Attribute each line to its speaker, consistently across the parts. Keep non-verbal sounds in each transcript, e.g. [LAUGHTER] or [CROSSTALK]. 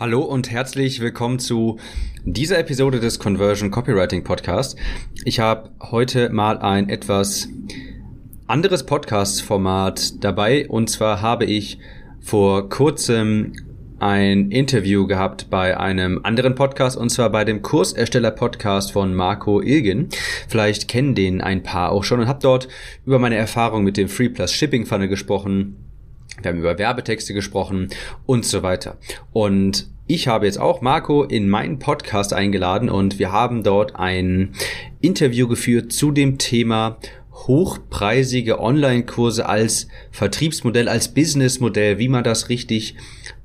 Speaker 1: Hallo und herzlich willkommen zu dieser Episode des Conversion Copywriting Podcast. Ich habe heute mal ein etwas anderes Podcast-Format dabei und zwar habe ich vor kurzem ein Interview gehabt bei einem anderen Podcast und zwar bei dem Kursersteller-Podcast von Marco Ilgen. Vielleicht kennen den ein paar auch schon und habe dort über meine Erfahrung mit dem Free Plus Shipping Funnel gesprochen wir haben über Werbetexte gesprochen und so weiter. Und ich habe jetzt auch Marco in meinen Podcast eingeladen und wir haben dort ein Interview geführt zu dem Thema hochpreisige Online-Kurse als Vertriebsmodell, als Businessmodell, wie man das richtig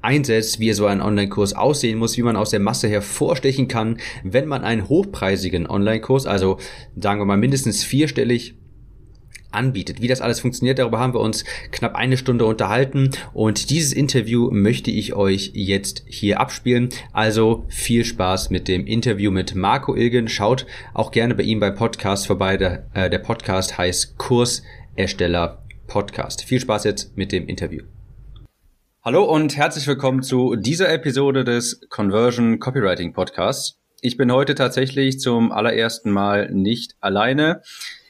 Speaker 1: einsetzt, wie so ein Online-Kurs aussehen muss, wie man aus der Masse hervorstechen kann, wenn man einen hochpreisigen Online-Kurs, also sagen wir mal mindestens vierstellig anbietet. Wie das alles funktioniert, darüber haben wir uns knapp eine Stunde unterhalten und dieses Interview möchte ich euch jetzt hier abspielen. Also viel Spaß mit dem Interview mit Marco Ilgen. Schaut auch gerne bei ihm beim Podcast vorbei. Der, äh, der Podcast heißt Kursersteller Podcast. Viel Spaß jetzt mit dem Interview. Hallo und herzlich willkommen zu dieser Episode des Conversion Copywriting Podcasts. Ich bin heute tatsächlich zum allerersten Mal nicht alleine.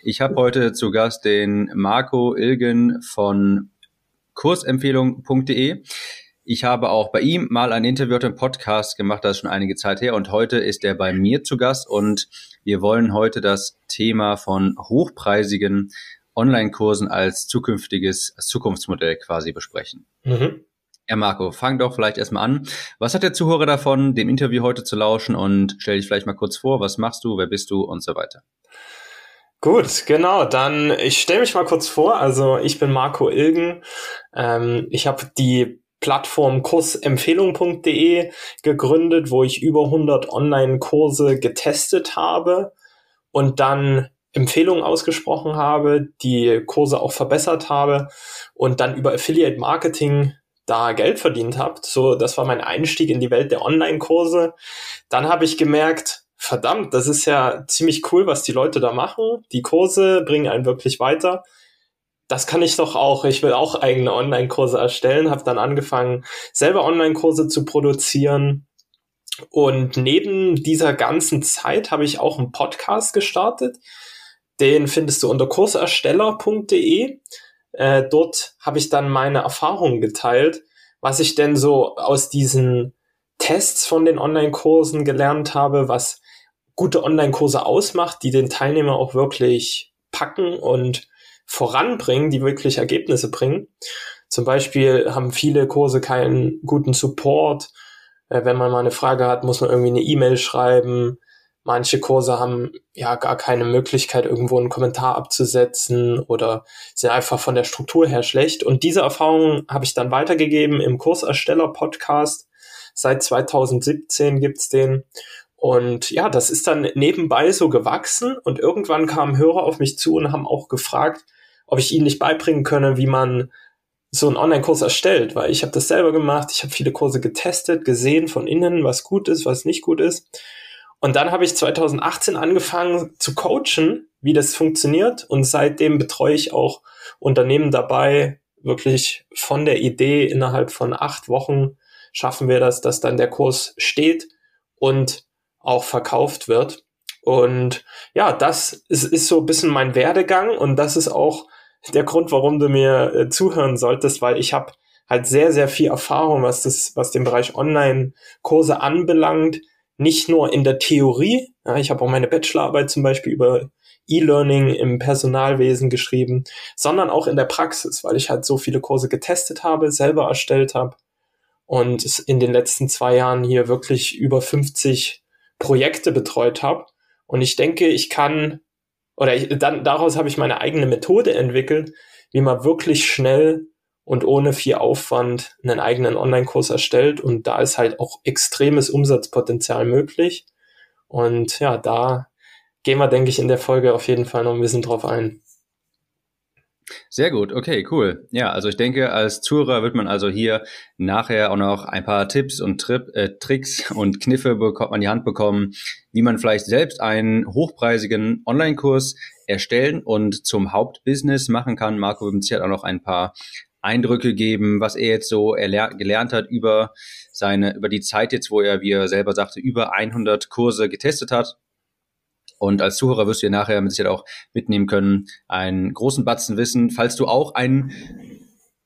Speaker 1: Ich habe heute zu Gast den Marco Ilgen von kursempfehlung.de. Ich habe auch bei ihm mal ein Interview im Podcast gemacht, das ist schon einige Zeit her. Und heute ist er bei mir zu Gast und wir wollen heute das Thema von hochpreisigen Online-Kursen als zukünftiges Zukunftsmodell quasi besprechen. Mhm. Ja, Marco, fang doch vielleicht erstmal an. Was hat der Zuhörer davon, dem Interview heute zu lauschen und stell dich vielleicht mal kurz vor, was machst du, wer bist du und so weiter.
Speaker 2: Gut, genau. Dann ich stelle mich mal kurz vor. Also ich bin Marco Ilgen. Ähm, ich habe die Plattform kursempfehlung.de gegründet, wo ich über 100 Online-Kurse getestet habe und dann Empfehlungen ausgesprochen habe, die Kurse auch verbessert habe und dann über Affiliate Marketing da Geld verdient habe. So, das war mein Einstieg in die Welt der Online-Kurse. Dann habe ich gemerkt, verdammt, das ist ja ziemlich cool, was die Leute da machen. Die Kurse bringen einen wirklich weiter. Das kann ich doch auch. Ich will auch eigene Online-Kurse erstellen. Habe dann angefangen, selber Online-Kurse zu produzieren. Und neben dieser ganzen Zeit habe ich auch einen Podcast gestartet. Den findest du unter kursersteller.de. Äh, dort habe ich dann meine Erfahrungen geteilt, was ich denn so aus diesen Tests von den Online-Kursen gelernt habe, was gute Online-Kurse ausmacht, die den Teilnehmer auch wirklich packen und voranbringen, die wirklich Ergebnisse bringen. Zum Beispiel haben viele Kurse keinen guten Support. Äh, wenn man mal eine Frage hat, muss man irgendwie eine E-Mail schreiben. Manche Kurse haben ja gar keine Möglichkeit, irgendwo einen Kommentar abzusetzen oder sind einfach von der Struktur her schlecht. Und diese Erfahrungen habe ich dann weitergegeben im Kursersteller-Podcast. Seit 2017 gibt's den. Und ja, das ist dann nebenbei so gewachsen. Und irgendwann kamen Hörer auf mich zu und haben auch gefragt, ob ich ihnen nicht beibringen könne, wie man so einen Online-Kurs erstellt, weil ich habe das selber gemacht, ich habe viele Kurse getestet, gesehen von innen, was gut ist, was nicht gut ist. Und dann habe ich 2018 angefangen zu coachen, wie das funktioniert. Und seitdem betreue ich auch Unternehmen dabei, wirklich von der Idee innerhalb von acht Wochen schaffen wir das, dass dann der Kurs steht. Und auch verkauft wird. Und ja, das ist, ist so ein bisschen mein Werdegang und das ist auch der Grund, warum du mir äh, zuhören solltest, weil ich habe halt sehr, sehr viel Erfahrung, was das, was den Bereich Online-Kurse anbelangt. Nicht nur in der Theorie. Ja, ich habe auch meine Bachelorarbeit zum Beispiel über E-Learning im Personalwesen geschrieben, sondern auch in der Praxis, weil ich halt so viele Kurse getestet habe, selber erstellt habe und in den letzten zwei Jahren hier wirklich über 50 Projekte betreut habe. Und ich denke, ich kann, oder ich, dann daraus habe ich meine eigene Methode entwickelt, wie man wirklich schnell und ohne viel Aufwand einen eigenen Online-Kurs erstellt. Und da ist halt auch extremes Umsatzpotenzial möglich. Und ja, da gehen wir, denke ich, in der Folge auf jeden Fall noch ein bisschen drauf ein.
Speaker 1: Sehr gut, okay, cool. Ja, also ich denke, als Zuhörer wird man also hier nachher auch noch ein paar Tipps und Trip, äh, Tricks und Kniffe man die Hand bekommen, wie man vielleicht selbst einen hochpreisigen Online-Kurs erstellen und zum Hauptbusiness machen kann. Marco wird uns hier auch noch ein paar Eindrücke geben, was er jetzt so gelernt hat über seine, über die Zeit jetzt, wo er, wie er selber sagte, über 100 Kurse getestet hat. Und als Zuhörer wirst du ja nachher mit Sicherheit auch mitnehmen können, einen großen Batzen Wissen, falls du auch einen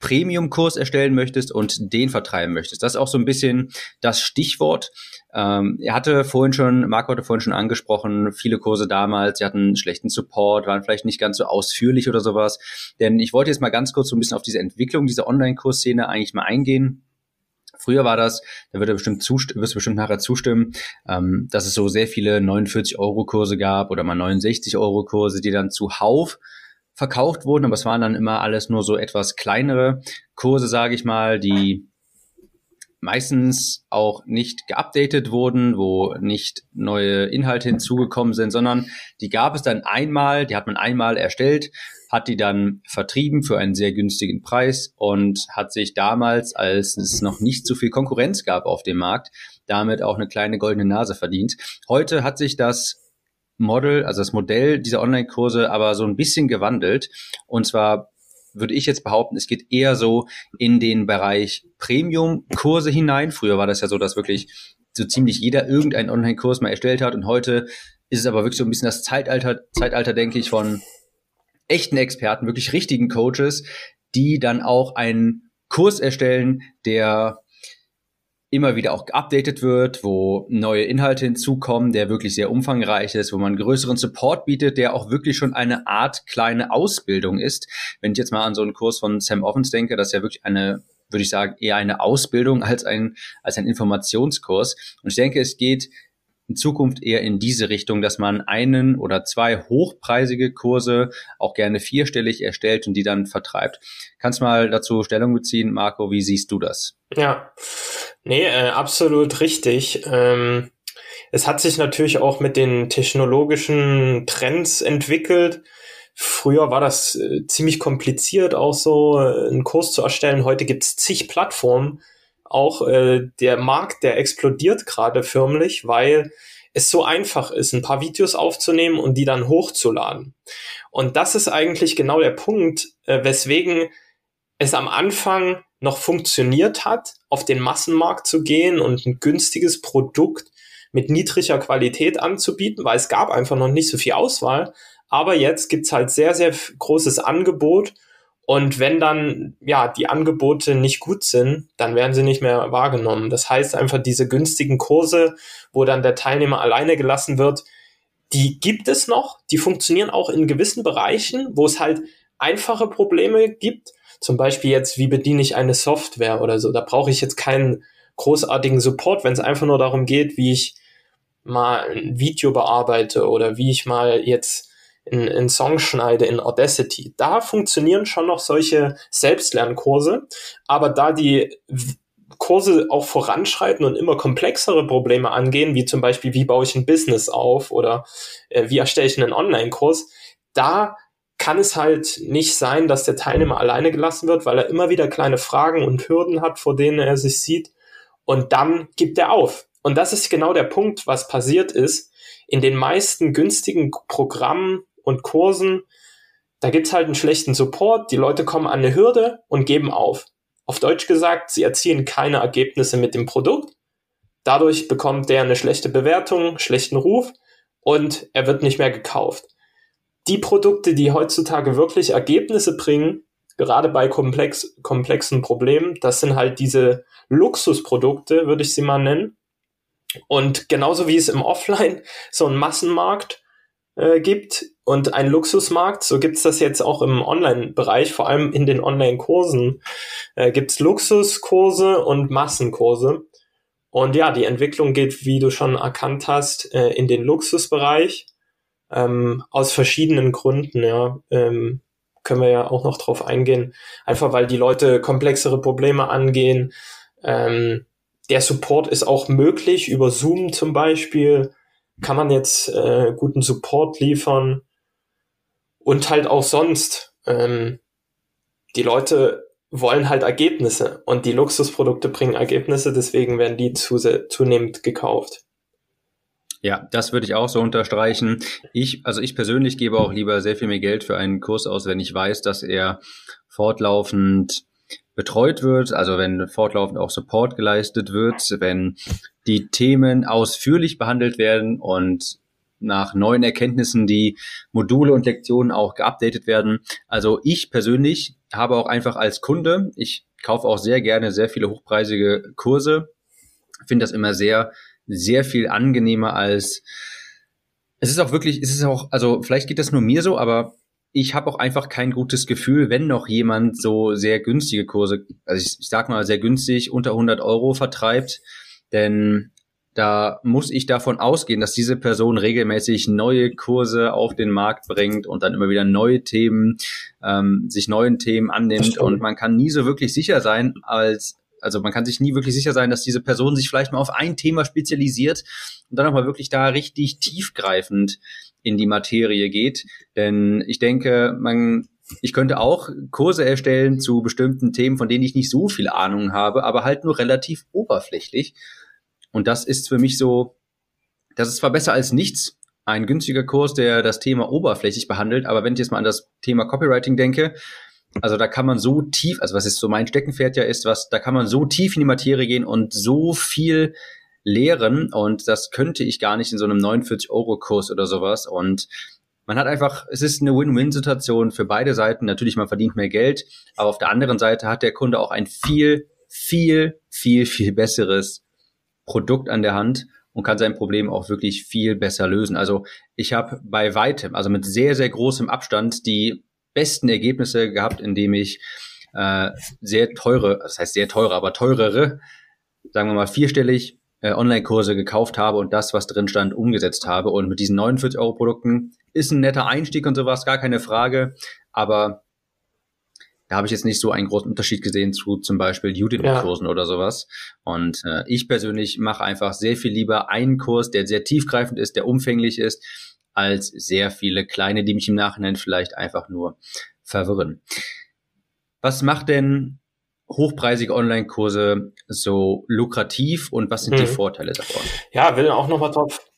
Speaker 1: Premium-Kurs erstellen möchtest und den vertreiben möchtest. Das ist auch so ein bisschen das Stichwort. Ähm, er hatte vorhin schon, Marco hatte vorhin schon angesprochen, viele Kurse damals, sie hatten schlechten Support, waren vielleicht nicht ganz so ausführlich oder sowas. Denn ich wollte jetzt mal ganz kurz so ein bisschen auf diese Entwicklung dieser Online-Kursszene eigentlich mal eingehen. Früher war das, da wird er bestimmt zustimmen, wirst du bestimmt nachher zustimmen, ähm, dass es so sehr viele 49-Euro-Kurse gab oder mal 69-Euro-Kurse, die dann zuhauf verkauft wurden, aber es waren dann immer alles nur so etwas kleinere Kurse, sage ich mal, die meistens auch nicht geupdatet wurden, wo nicht neue Inhalte hinzugekommen sind, sondern die gab es dann einmal, die hat man einmal erstellt, hat die dann vertrieben für einen sehr günstigen Preis und hat sich damals, als es noch nicht so viel Konkurrenz gab auf dem Markt, damit auch eine kleine goldene Nase verdient. Heute hat sich das Model, also das Modell dieser Online-Kurse aber so ein bisschen gewandelt. Und zwar würde ich jetzt behaupten, es geht eher so in den Bereich Premium-Kurse hinein. Früher war das ja so, dass wirklich so ziemlich jeder irgendeinen Online-Kurs mal erstellt hat und heute ist es aber wirklich so ein bisschen das Zeitalter, Zeitalter, denke ich, von echten Experten, wirklich richtigen Coaches, die dann auch einen Kurs erstellen, der immer wieder auch geupdatet wird, wo neue Inhalte hinzukommen, der wirklich sehr umfangreich ist, wo man größeren Support bietet, der auch wirklich schon eine Art kleine Ausbildung ist. Wenn ich jetzt mal an so einen Kurs von Sam Offens denke, das ist ja wirklich eine würde ich sagen, eher eine Ausbildung als ein, als ein Informationskurs. Und ich denke, es geht in Zukunft eher in diese Richtung, dass man einen oder zwei hochpreisige Kurse auch gerne vierstellig erstellt und die dann vertreibt. Kannst mal dazu Stellung beziehen, Marco, wie siehst du das?
Speaker 2: Ja, nee, äh, absolut richtig. Ähm, es hat sich natürlich auch mit den technologischen Trends entwickelt. Früher war das äh, ziemlich kompliziert, auch so äh, einen Kurs zu erstellen. Heute gibt es zig Plattformen, auch äh, der Markt, der explodiert gerade förmlich, weil es so einfach ist, ein paar Videos aufzunehmen und die dann hochzuladen. Und das ist eigentlich genau der Punkt, äh, weswegen es am Anfang noch funktioniert hat, auf den Massenmarkt zu gehen und ein günstiges Produkt mit niedriger Qualität anzubieten, weil es gab einfach noch nicht so viel Auswahl. Aber jetzt gibt's halt sehr, sehr großes Angebot und wenn dann, ja, die Angebote nicht gut sind, dann werden sie nicht mehr wahrgenommen. Das heißt einfach, diese günstigen Kurse, wo dann der Teilnehmer alleine gelassen wird, die gibt es noch. Die funktionieren auch in gewissen Bereichen, wo es halt einfache Probleme gibt. Zum Beispiel jetzt, wie bediene ich eine Software oder so. Da brauche ich jetzt keinen großartigen Support, wenn es einfach nur darum geht, wie ich mal ein Video bearbeite oder wie ich mal jetzt in, in Song schneide in Audacity. Da funktionieren schon noch solche Selbstlernkurse, aber da die Kurse auch voranschreiten und immer komplexere Probleme angehen, wie zum Beispiel, wie baue ich ein Business auf oder äh, wie erstelle ich einen Online-Kurs, da kann es halt nicht sein, dass der Teilnehmer alleine gelassen wird, weil er immer wieder kleine Fragen und Hürden hat, vor denen er sich sieht. Und dann gibt er auf. Und das ist genau der Punkt, was passiert ist. In den meisten günstigen Programmen und Kursen, da gibt's halt einen schlechten Support, die Leute kommen an eine Hürde und geben auf. Auf Deutsch gesagt, sie erzielen keine Ergebnisse mit dem Produkt. Dadurch bekommt der eine schlechte Bewertung, schlechten Ruf und er wird nicht mehr gekauft. Die Produkte, die heutzutage wirklich Ergebnisse bringen, gerade bei komplex, komplexen Problemen, das sind halt diese Luxusprodukte, würde ich sie mal nennen. Und genauso wie es im Offline so einen Massenmarkt äh, gibt, und ein Luxusmarkt, so gibt's das jetzt auch im Online-Bereich, vor allem in den Online-Kursen, äh, gibt's Luxuskurse und Massenkurse. Und ja, die Entwicklung geht, wie du schon erkannt hast, äh, in den Luxusbereich, ähm, aus verschiedenen Gründen, ja. Ähm, können wir ja auch noch drauf eingehen. Einfach weil die Leute komplexere Probleme angehen. Ähm, der Support ist auch möglich über Zoom zum Beispiel. Kann man jetzt äh, guten Support liefern und halt auch sonst. Ähm, die Leute wollen halt Ergebnisse und die Luxusprodukte bringen Ergebnisse, deswegen werden die zunehmend gekauft.
Speaker 1: Ja, das würde ich auch so unterstreichen. Ich, also ich persönlich gebe auch lieber sehr viel mehr Geld für einen Kurs aus, wenn ich weiß, dass er fortlaufend betreut wird, also wenn fortlaufend auch Support geleistet wird, wenn die Themen ausführlich behandelt werden und nach neuen Erkenntnissen die Module und Lektionen auch geupdatet werden. Also ich persönlich habe auch einfach als Kunde, ich kaufe auch sehr gerne sehr viele hochpreisige Kurse, finde das immer sehr, sehr viel angenehmer als es ist auch wirklich, es ist auch, also vielleicht geht das nur mir so, aber ich habe auch einfach kein gutes Gefühl, wenn noch jemand so sehr günstige Kurse, also ich, ich sag mal sehr günstig, unter 100 Euro vertreibt, denn da muss ich davon ausgehen, dass diese Person regelmäßig neue Kurse auf den Markt bringt und dann immer wieder neue Themen, ähm, sich neuen Themen annimmt und man kann nie so wirklich sicher sein, als also man kann sich nie wirklich sicher sein, dass diese Person sich vielleicht mal auf ein Thema spezialisiert und dann nochmal wirklich da richtig tiefgreifend in die Materie geht. Denn ich denke, man, ich könnte auch Kurse erstellen zu bestimmten Themen, von denen ich nicht so viel Ahnung habe, aber halt nur relativ oberflächlich. Und das ist für mich so, das ist zwar besser als nichts, ein günstiger Kurs, der das Thema oberflächlich behandelt, aber wenn ich jetzt mal an das Thema Copywriting denke, also da kann man so tief, also was jetzt so mein Steckenpferd ja ist, was, da kann man so tief in die Materie gehen und so viel lehren und das könnte ich gar nicht in so einem 49-Euro-Kurs oder sowas und man hat einfach, es ist eine Win-Win-Situation für beide Seiten. Natürlich, man verdient mehr Geld, aber auf der anderen Seite hat der Kunde auch ein viel, viel, viel, viel besseres Produkt an der Hand und kann sein Problem auch wirklich viel besser lösen. Also ich habe bei weitem, also mit sehr, sehr großem Abstand die besten Ergebnisse gehabt, indem ich äh, sehr teure, das heißt sehr teure, aber teurere, sagen wir mal vierstellig äh, Online-Kurse gekauft habe und das, was drin stand, umgesetzt habe. Und mit diesen 49 Euro Produkten ist ein netter Einstieg und sowas, gar keine Frage. Aber da habe ich jetzt nicht so einen großen Unterschied gesehen zu zum Beispiel Udemy-Kursen ja. oder sowas. Und äh, ich persönlich mache einfach sehr viel lieber einen Kurs, der sehr tiefgreifend ist, der umfänglich ist, als sehr viele kleine, die mich im Nachhinein vielleicht einfach nur verwirren. Was macht denn hochpreisige Online-Kurse so lukrativ und was sind hm. die mhm. Vorteile davon?
Speaker 2: Ja, will auch nochmal drauf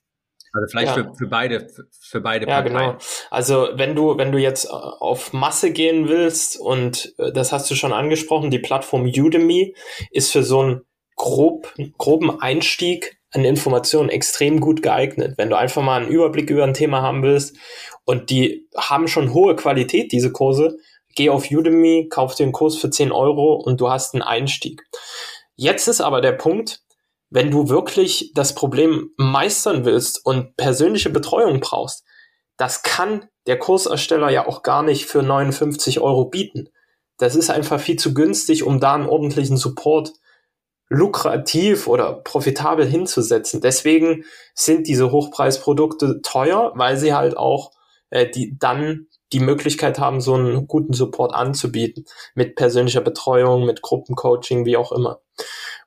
Speaker 1: also vielleicht ja. für, für beide, für beide
Speaker 2: ja, Parteien. Genau. Also wenn du, wenn du jetzt äh, auf Masse gehen willst und äh, das hast du schon angesprochen, die Plattform Udemy ist für so einen grob, groben Einstieg an Informationen extrem gut geeignet. Wenn du einfach mal einen Überblick über ein Thema haben willst und die haben schon hohe Qualität, diese Kurse, geh auf Udemy, kauf einen Kurs für 10 Euro und du hast einen Einstieg. Jetzt ist aber der Punkt, wenn du wirklich das Problem meistern willst und persönliche Betreuung brauchst, das kann der Kursersteller ja auch gar nicht für 59 Euro bieten. Das ist einfach viel zu günstig, um da einen ordentlichen Support lukrativ oder profitabel hinzusetzen. Deswegen sind diese Hochpreisprodukte teuer, weil sie halt auch äh, die dann die Möglichkeit haben, so einen guten Support anzubieten mit persönlicher Betreuung, mit Gruppencoaching, wie auch immer.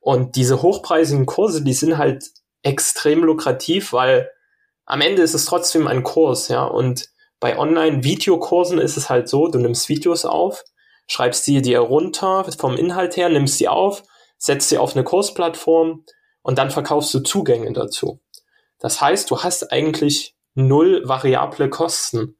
Speaker 2: Und diese hochpreisigen Kurse, die sind halt extrem lukrativ, weil am Ende ist es trotzdem ein Kurs, ja. Und bei Online-Videokursen ist es halt so, du nimmst Videos auf, schreibst sie dir runter vom Inhalt her, nimmst sie auf, setzt sie auf eine Kursplattform und dann verkaufst du Zugänge dazu. Das heißt, du hast eigentlich null variable Kosten.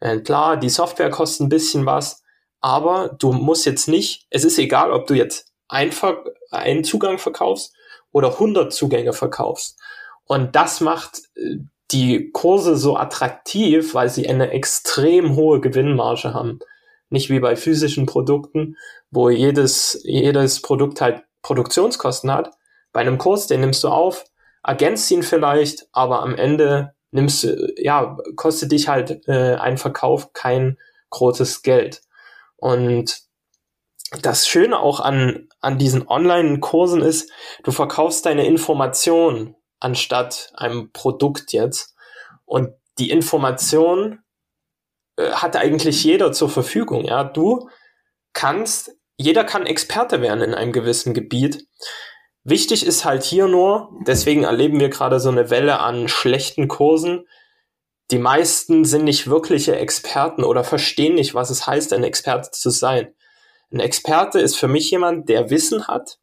Speaker 2: Äh, klar, die Software kostet ein bisschen was, aber du musst jetzt nicht, es ist egal, ob du jetzt einfach einen Zugang verkaufst oder 100 Zugänge verkaufst. Und das macht äh, die Kurse so attraktiv, weil sie eine extrem hohe Gewinnmarge haben. Nicht wie bei physischen Produkten, wo jedes, jedes Produkt halt Produktionskosten hat. Bei einem Kurs, den nimmst du auf, ergänzt ihn vielleicht, aber am Ende nimmst du, ja, kostet dich halt äh, ein Verkauf kein großes Geld. Und das Schöne auch an, an diesen Online-Kursen ist, du verkaufst deine Information anstatt einem Produkt jetzt. Und die Information äh, hat eigentlich jeder zur Verfügung. Ja, du kannst, jeder kann Experte werden in einem gewissen Gebiet. Wichtig ist halt hier nur, deswegen erleben wir gerade so eine Welle an schlechten Kursen. Die meisten sind nicht wirkliche Experten oder verstehen nicht, was es heißt, ein Experte zu sein. Ein Experte ist für mich jemand, der Wissen hat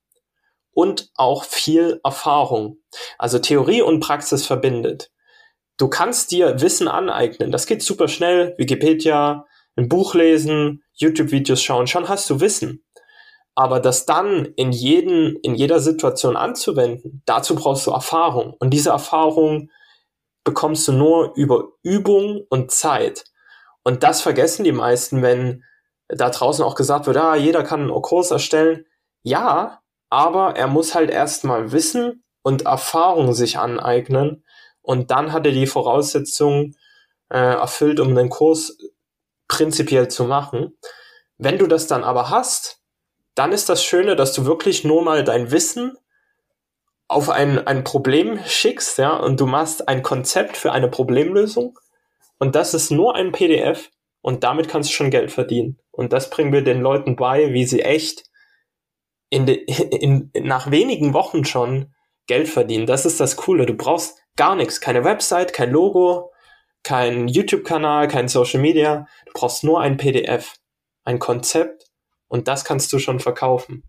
Speaker 2: und auch viel Erfahrung. Also Theorie und Praxis verbindet. Du kannst dir Wissen aneignen. Das geht super schnell. Wikipedia, ein Buch lesen, YouTube-Videos schauen. Schon hast du Wissen. Aber das dann in jeden, in jeder Situation anzuwenden, dazu brauchst du Erfahrung. Und diese Erfahrung bekommst du nur über Übung und Zeit. Und das vergessen die meisten, wenn da draußen auch gesagt wird, ah, jeder kann einen Kurs erstellen. Ja, aber er muss halt erstmal Wissen und Erfahrung sich aneignen. Und dann hat er die Voraussetzungen äh, erfüllt, um den Kurs prinzipiell zu machen. Wenn du das dann aber hast, dann ist das Schöne, dass du wirklich nur mal dein Wissen auf ein, ein Problem schickst, ja, und du machst ein Konzept für eine Problemlösung und das ist nur ein PDF und damit kannst du schon Geld verdienen. Und das bringen wir den Leuten bei, wie sie echt in de, [LAUGHS] in, nach wenigen Wochen schon Geld verdienen. Das ist das Coole. Du brauchst gar nichts. Keine Website, kein Logo, kein YouTube-Kanal, kein Social Media. Du brauchst nur ein PDF, ein Konzept und das kannst du schon verkaufen.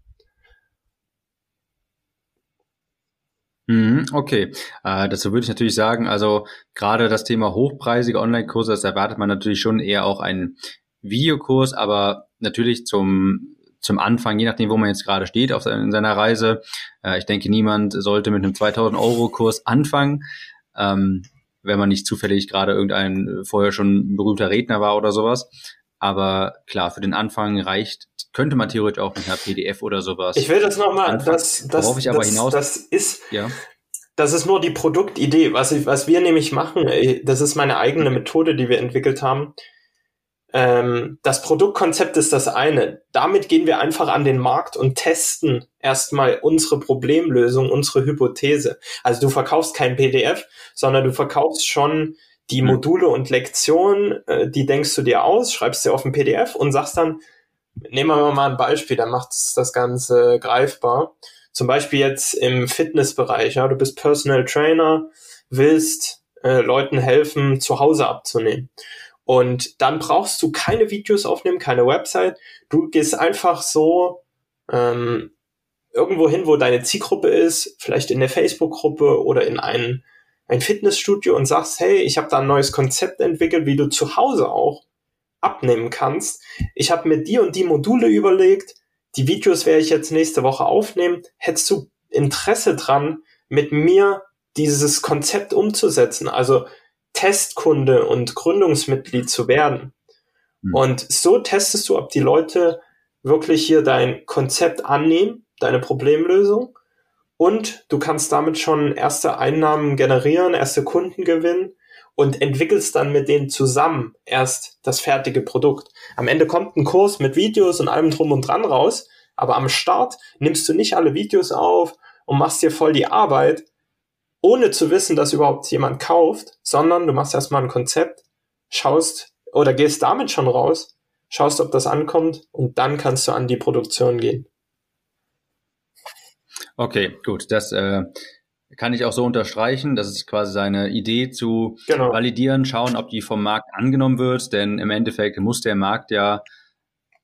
Speaker 1: Okay, äh, dazu würde ich natürlich sagen, also gerade das Thema hochpreisige Online-Kurse, das erwartet man natürlich schon eher auch einen Videokurs, aber natürlich zum zum Anfang, je nachdem, wo man jetzt gerade steht auf in seiner Reise. Äh, ich denke, niemand sollte mit einem 2000 Euro Kurs anfangen, ähm, wenn man nicht zufällig gerade irgendein äh, vorher schon berühmter Redner war oder sowas. Aber klar, für den Anfang reicht könnte man theoretisch auch mit einer PDF oder sowas.
Speaker 2: Ich will das nochmal, das, das,
Speaker 1: Worauf ich aber
Speaker 2: das,
Speaker 1: hinaus,
Speaker 2: das ist,
Speaker 1: ja.
Speaker 2: das ist nur die Produktidee. Was, ich, was wir nämlich machen, äh, das ist meine eigene Methode, die wir entwickelt haben. Ähm, das Produktkonzept ist das eine. Damit gehen wir einfach an den Markt und testen erstmal unsere Problemlösung, unsere Hypothese. Also du verkaufst kein PDF, sondern du verkaufst schon die. Module und Lektionen, äh, die denkst du dir aus, schreibst sie auf ein PDF und sagst dann, nehmen wir mal ein Beispiel, dann macht es das Ganze greifbar. Zum Beispiel jetzt im Fitnessbereich, ja, du bist Personal Trainer, willst äh, Leuten helfen, zu Hause abzunehmen. Und dann brauchst du keine Videos aufnehmen, keine Website. Du gehst einfach so ähm, irgendwo hin, wo deine Zielgruppe ist, vielleicht in der Facebook-Gruppe oder in ein, ein Fitnessstudio und sagst, hey, ich habe da ein neues Konzept entwickelt, wie du zu Hause auch abnehmen kannst. Ich habe mir die und die Module überlegt. Die Videos werde ich jetzt nächste Woche aufnehmen. Hättest du Interesse dran, mit mir dieses Konzept umzusetzen? Also Testkunde und Gründungsmitglied zu werden. Mhm. Und so testest du, ob die Leute wirklich hier dein Konzept annehmen, deine Problemlösung. Und du kannst damit schon erste Einnahmen generieren, erste Kunden gewinnen und entwickelst dann mit denen zusammen erst das fertige Produkt. Am Ende kommt ein Kurs mit Videos und allem drum und dran raus, aber am Start nimmst du nicht alle Videos auf und machst dir voll die Arbeit, ohne zu wissen, dass überhaupt jemand kauft, sondern du machst erstmal ein Konzept, schaust oder gehst damit schon raus, schaust, ob das ankommt und dann kannst du an die Produktion gehen.
Speaker 1: Okay, gut. Das äh, kann ich auch so unterstreichen. Das ist quasi seine Idee zu genau. validieren, schauen, ob die vom Markt angenommen wird. Denn im Endeffekt muss der Markt ja,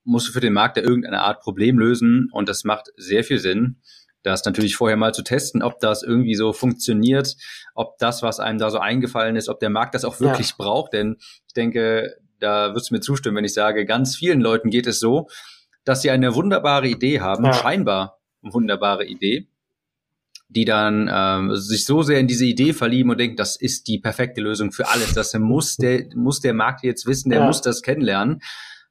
Speaker 1: muss für den Markt ja irgendeine Art Problem lösen. Und das macht sehr viel Sinn, das natürlich vorher mal zu testen, ob das irgendwie so funktioniert, ob das, was einem da so eingefallen ist, ob der Markt das auch wirklich ja. braucht. Denn ich denke, da wirst du mir zustimmen, wenn ich sage, ganz vielen Leuten geht es so, dass sie eine wunderbare Idee haben, ja. scheinbar wunderbare Idee, die dann ähm, sich so sehr in diese Idee verlieben und denken, das ist die perfekte Lösung für alles. Das muss der, muss der Markt jetzt wissen, der ja. muss das kennenlernen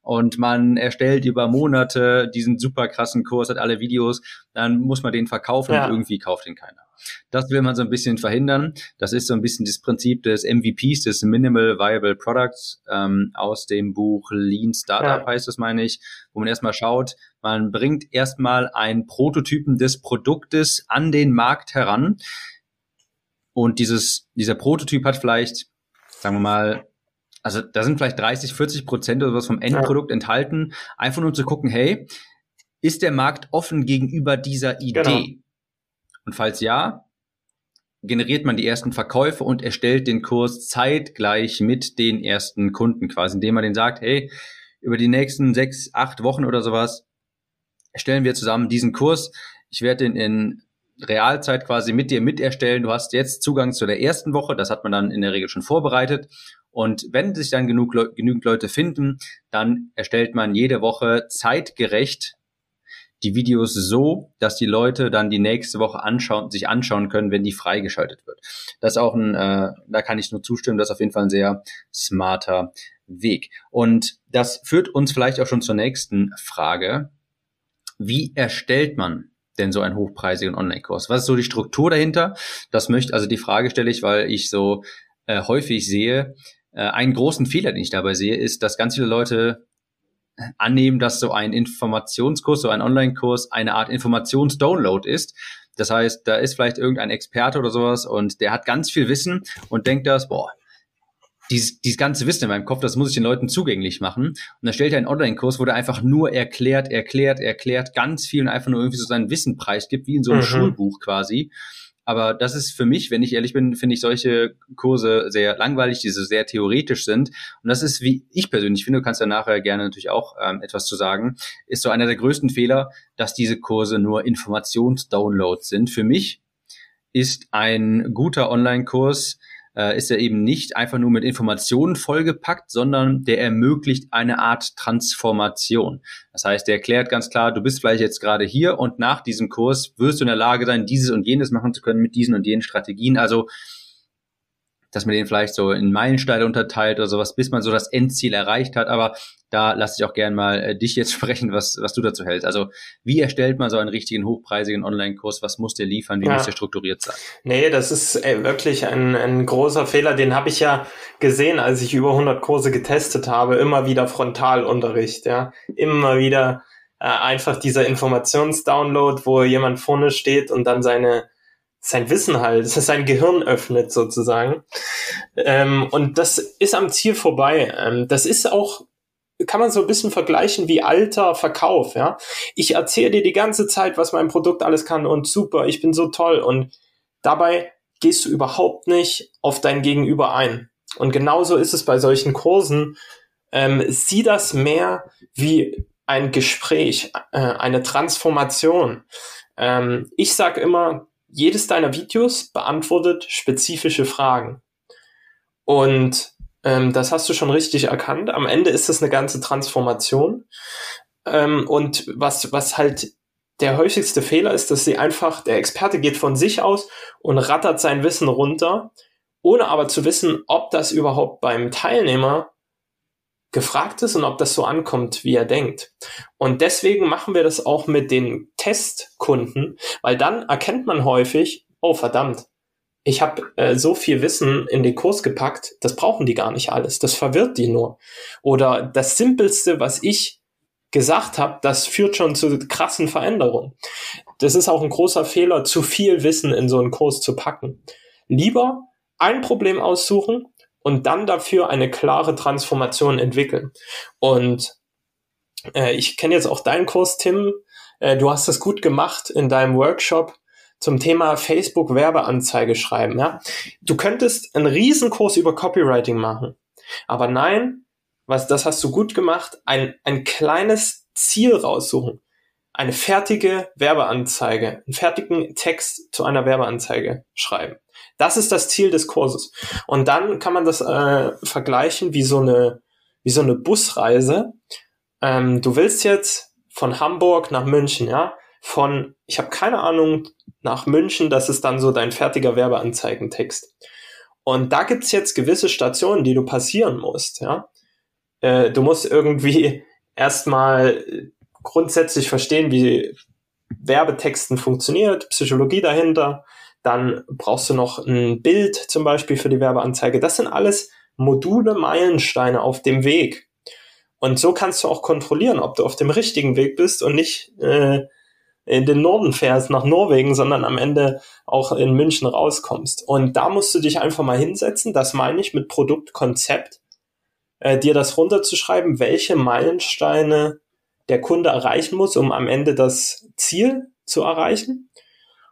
Speaker 1: und man erstellt über Monate diesen super krassen Kurs, hat alle Videos, dann muss man den verkaufen ja. und irgendwie kauft ihn keiner. Das will man so ein bisschen verhindern. Das ist so ein bisschen das Prinzip des MVPs, des Minimal Viable Products ähm, aus dem Buch Lean Startup ja. heißt das, meine ich, wo man erstmal schaut, man bringt erstmal einen Prototypen des Produktes an den Markt heran und dieses, dieser Prototyp hat vielleicht, sagen wir mal, also da sind vielleicht 30, 40 Prozent oder was vom Endprodukt ja. enthalten, einfach nur zu gucken, hey, ist der Markt offen gegenüber dieser Idee? Genau. Und falls ja, generiert man die ersten Verkäufe und erstellt den Kurs zeitgleich mit den ersten Kunden quasi, indem man den sagt, hey, über die nächsten sechs, acht Wochen oder sowas erstellen wir zusammen diesen Kurs. Ich werde den in Realzeit quasi mit dir miterstellen. Du hast jetzt Zugang zu der ersten Woche, das hat man dann in der Regel schon vorbereitet und wenn sich dann genug genügend Leute finden, dann erstellt man jede Woche zeitgerecht die Videos so, dass die Leute dann die nächste Woche anschauen, sich anschauen können, wenn die freigeschaltet wird. Das ist auch ein, äh, da kann ich nur zustimmen, das ist auf jeden Fall ein sehr smarter Weg. Und das führt uns vielleicht auch schon zur nächsten Frage. Wie erstellt man denn so einen hochpreisigen Online-Kurs? Was ist so die Struktur dahinter? Das möchte, also die Frage stelle ich, weil ich so äh, häufig sehe, äh, einen großen Fehler, den ich dabei sehe, ist, dass ganz viele Leute annehmen, dass so ein Informationskurs, so ein Online-Kurs eine Art Informationsdownload ist. Das heißt, da ist vielleicht irgendein Experte oder sowas und der hat ganz viel Wissen und denkt das, boah, dieses, dieses ganze Wissen in meinem Kopf, das muss ich den Leuten zugänglich machen. Und dann stellt er einen Online-Kurs, wo der einfach nur erklärt, erklärt, erklärt, ganz viel und einfach nur irgendwie so sein Wissen preisgibt, wie in so einem mhm. Schulbuch quasi. Aber das ist für mich, wenn ich ehrlich bin, finde ich solche Kurse sehr langweilig, die so sehr theoretisch sind. Und das ist, wie ich persönlich finde, du kannst ja nachher gerne natürlich auch ähm, etwas zu sagen, ist so einer der größten Fehler, dass diese Kurse nur Informationsdownloads sind. Für mich ist ein guter Online-Kurs äh, ist er eben nicht einfach nur mit Informationen vollgepackt, sondern der ermöglicht eine Art Transformation. Das heißt, der erklärt ganz klar, du bist vielleicht jetzt gerade hier und nach diesem Kurs wirst du in der Lage sein, dieses und jenes machen zu können mit diesen und jenen Strategien. Also dass man den vielleicht so in Meilensteine unterteilt oder sowas, bis man so das Endziel erreicht hat. Aber da lasse ich auch gern mal äh, dich jetzt [LAUGHS] sprechen, was, was du dazu hältst. Also wie erstellt man so einen richtigen hochpreisigen Online-Kurs? Was muss der liefern? Wie ja. muss der strukturiert sein?
Speaker 2: Nee, das ist äh, wirklich ein, ein großer Fehler. Den habe ich ja gesehen, als ich über 100 Kurse getestet habe. Immer wieder Frontalunterricht, ja. Immer wieder äh, einfach dieser Informationsdownload, wo jemand vorne steht und dann seine sein Wissen halt, [LAUGHS] sein Gehirn öffnet sozusagen. Ähm, und das ist am Ziel vorbei. Ähm, das ist auch, kann man so ein bisschen vergleichen wie alter Verkauf, ja. Ich erzähle dir die ganze Zeit, was mein Produkt alles kann und super, ich bin so toll und dabei gehst du überhaupt nicht auf dein Gegenüber ein. Und genauso ist es bei solchen Kursen. Ähm, sieh das mehr wie ein Gespräch, äh, eine Transformation. Ähm, ich sag immer, jedes deiner Videos beantwortet spezifische Fragen. Und ähm, das hast du schon richtig erkannt. Am Ende ist es eine ganze Transformation. Ähm, und was, was halt der häufigste Fehler ist, dass sie einfach, der Experte geht von sich aus und rattert sein Wissen runter, ohne aber zu wissen, ob das überhaupt beim Teilnehmer gefragt ist und ob das so ankommt, wie er denkt. Und deswegen machen wir das auch mit den Testkunden, weil dann erkennt man häufig, oh verdammt, ich habe äh, so viel Wissen in den Kurs gepackt, das brauchen die gar nicht alles, das verwirrt die nur. Oder das Simpelste, was ich gesagt habe, das führt schon zu krassen Veränderungen. Das ist auch ein großer Fehler, zu viel Wissen in so einen Kurs zu packen. Lieber ein Problem aussuchen und dann dafür eine klare Transformation entwickeln. Und äh, ich kenne jetzt auch deinen Kurs, Tim. Äh, du hast das gut gemacht in deinem Workshop zum Thema Facebook Werbeanzeige schreiben. Ja? Du könntest einen Riesenkurs über Copywriting machen. Aber nein, was, das hast du gut gemacht, ein, ein kleines Ziel raussuchen. Eine fertige Werbeanzeige, einen fertigen Text zu einer Werbeanzeige schreiben. Das ist das Ziel des Kurses. Und dann kann man das äh, vergleichen wie so eine, wie so eine Busreise. Ähm, du willst jetzt von Hamburg nach München, ja? Von, ich habe keine Ahnung, nach München, das ist dann so dein fertiger Werbeanzeigentext. Und da gibt's jetzt gewisse Stationen, die du passieren musst, ja. Äh, du musst irgendwie [LAUGHS] erstmal grundsätzlich verstehen, wie Werbetexten funktioniert, Psychologie dahinter, dann brauchst du noch ein Bild zum Beispiel für die Werbeanzeige. Das sind alles Module, Meilensteine auf dem Weg. Und so kannst du auch kontrollieren, ob du auf dem richtigen Weg bist und nicht äh, in den Norden fährst nach Norwegen, sondern am Ende auch in München rauskommst. Und da musst du dich einfach mal hinsetzen. Das meine ich mit Produktkonzept, äh, dir das runterzuschreiben, welche Meilensteine der Kunde erreichen muss, um am Ende das Ziel zu erreichen.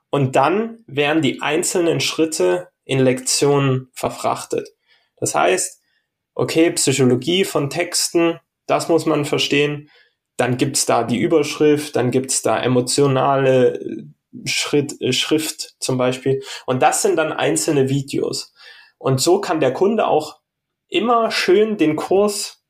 Speaker 2: Und dann werden die einzelnen Schritte in Lektionen verfrachtet. Das heißt, okay, Psychologie von Texten, das muss man verstehen. Dann gibt's da die Überschrift, dann gibt's da emotionale äh, Schritt, äh, Schrift zum Beispiel. Und das sind dann einzelne Videos. Und so kann der Kunde auch immer schön den Kurs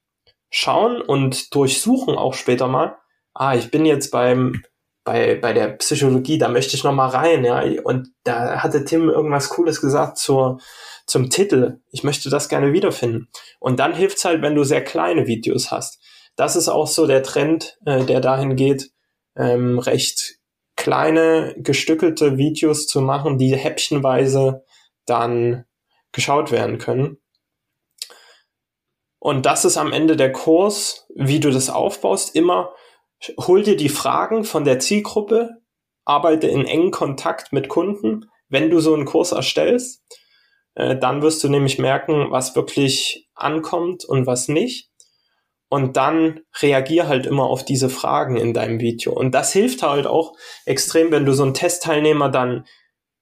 Speaker 2: schauen und durchsuchen auch später mal. Ah, ich bin jetzt beim bei, bei der Psychologie, da möchte ich noch mal rein, ja. Und da hatte Tim irgendwas Cooles gesagt zur, zum Titel. Ich möchte das gerne wiederfinden. Und dann hilft's halt, wenn du sehr kleine Videos hast. Das ist auch so der Trend, äh, der dahin geht, ähm, recht kleine, gestückelte Videos zu machen, die häppchenweise dann geschaut werden können. Und das ist am Ende der Kurs, wie du das aufbaust, immer hol dir die Fragen von der Zielgruppe, arbeite in engen Kontakt mit Kunden. Wenn du so einen Kurs erstellst, äh, dann wirst du nämlich merken, was wirklich ankommt und was nicht. Und dann reagier halt immer auf diese Fragen in deinem Video. Und das hilft halt auch extrem, wenn du so einen Testteilnehmer dann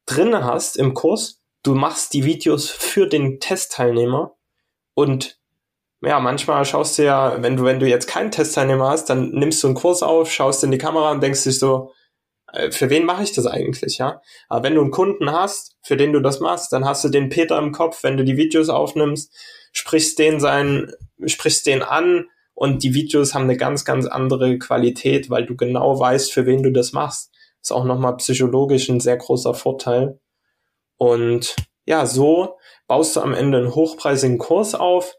Speaker 2: drin hast im Kurs. Du machst die Videos für den Testteilnehmer und ja, manchmal schaust du ja, wenn du, wenn du jetzt keinen Testteilnehmer hast, dann nimmst du einen Kurs auf, schaust in die Kamera und denkst dich so, äh, für wen mache ich das eigentlich, ja? Aber wenn du einen Kunden hast, für den du das machst, dann hast du den Peter im Kopf, wenn du die Videos aufnimmst, sprichst den sein, sprichst den an und die Videos haben eine ganz, ganz andere Qualität, weil du genau weißt, für wen du das machst. Ist auch nochmal psychologisch ein sehr großer Vorteil. Und ja, so baust du am Ende einen hochpreisigen Kurs auf,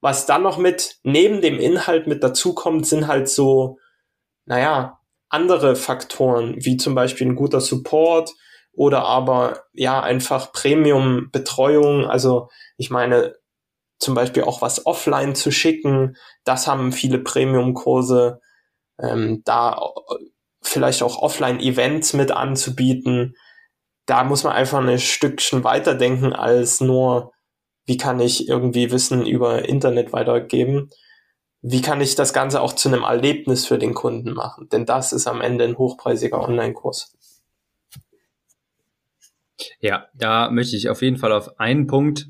Speaker 2: was dann noch mit neben dem Inhalt mit dazukommt, sind halt so, naja, andere Faktoren, wie zum Beispiel ein guter Support oder aber ja einfach Premium-Betreuung. Also ich meine, zum Beispiel auch was offline zu schicken, das haben viele Premium-Kurse, ähm, da vielleicht auch Offline-Events mit anzubieten. Da muss man einfach ein Stückchen weiterdenken als nur wie kann ich irgendwie Wissen über Internet weitergeben, wie kann ich das Ganze auch zu einem Erlebnis für den Kunden machen, denn das ist am Ende ein hochpreisiger Online-Kurs.
Speaker 1: Ja, da möchte ich auf jeden Fall auf einen Punkt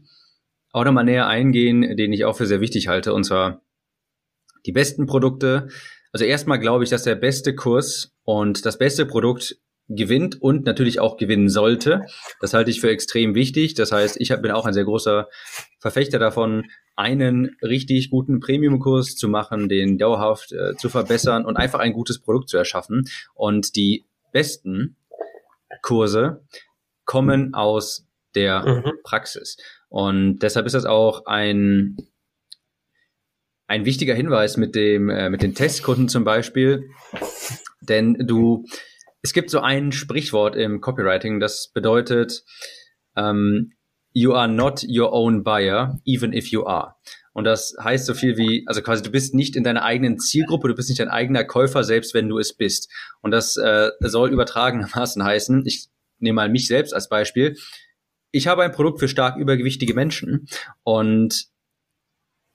Speaker 1: auch nochmal näher eingehen, den ich auch für sehr wichtig halte, und zwar die besten Produkte. Also erstmal glaube ich, dass der beste Kurs und das beste Produkt gewinnt und natürlich auch gewinnen sollte. Das halte ich für extrem wichtig. Das heißt, ich bin auch ein sehr großer Verfechter davon, einen richtig guten Premium-Kurs zu machen, den dauerhaft äh, zu verbessern und einfach ein gutes Produkt zu erschaffen. Und die besten Kurse kommen aus der mhm. Praxis. Und deshalb ist das auch ein, ein wichtiger Hinweis mit dem, äh, mit den Testkunden zum Beispiel. Denn du, es gibt so ein Sprichwort im Copywriting, das bedeutet, ähm, you are not your own buyer, even if you are. Und das heißt so viel wie, also quasi du bist nicht in deiner eigenen Zielgruppe, du bist nicht dein eigener Käufer, selbst wenn du es bist. Und das äh, soll übertragenermaßen [LAUGHS] heißen, ich nehme mal mich selbst als Beispiel. Ich habe ein Produkt für stark übergewichtige Menschen und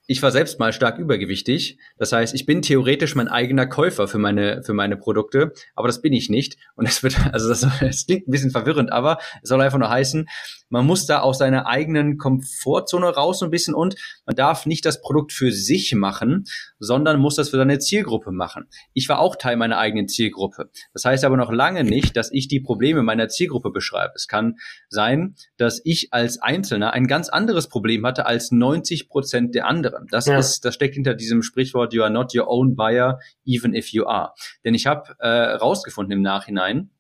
Speaker 1: ich war selbst mal stark übergewichtig. Das heißt, ich bin theoretisch mein eigener Käufer für meine, für meine Produkte, aber das bin ich nicht. Und es wird, [LAUGHS] also das, das klingt ein bisschen verwirrend, aber es soll einfach nur heißen, man muss da aus seiner eigenen Komfortzone raus ein bisschen und man darf nicht das Produkt für sich machen, sondern muss das für seine Zielgruppe machen. Ich war auch Teil meiner eigenen Zielgruppe. Das heißt aber noch lange nicht, dass ich die Probleme meiner Zielgruppe beschreibe. Es kann sein, dass ich als Einzelner ein ganz anderes Problem hatte als 90 Prozent der anderen. Das ja. ist, das steckt hinter diesem Sprichwort, you are not your own buyer, even if you are. Denn ich habe äh, rausgefunden im Nachhinein,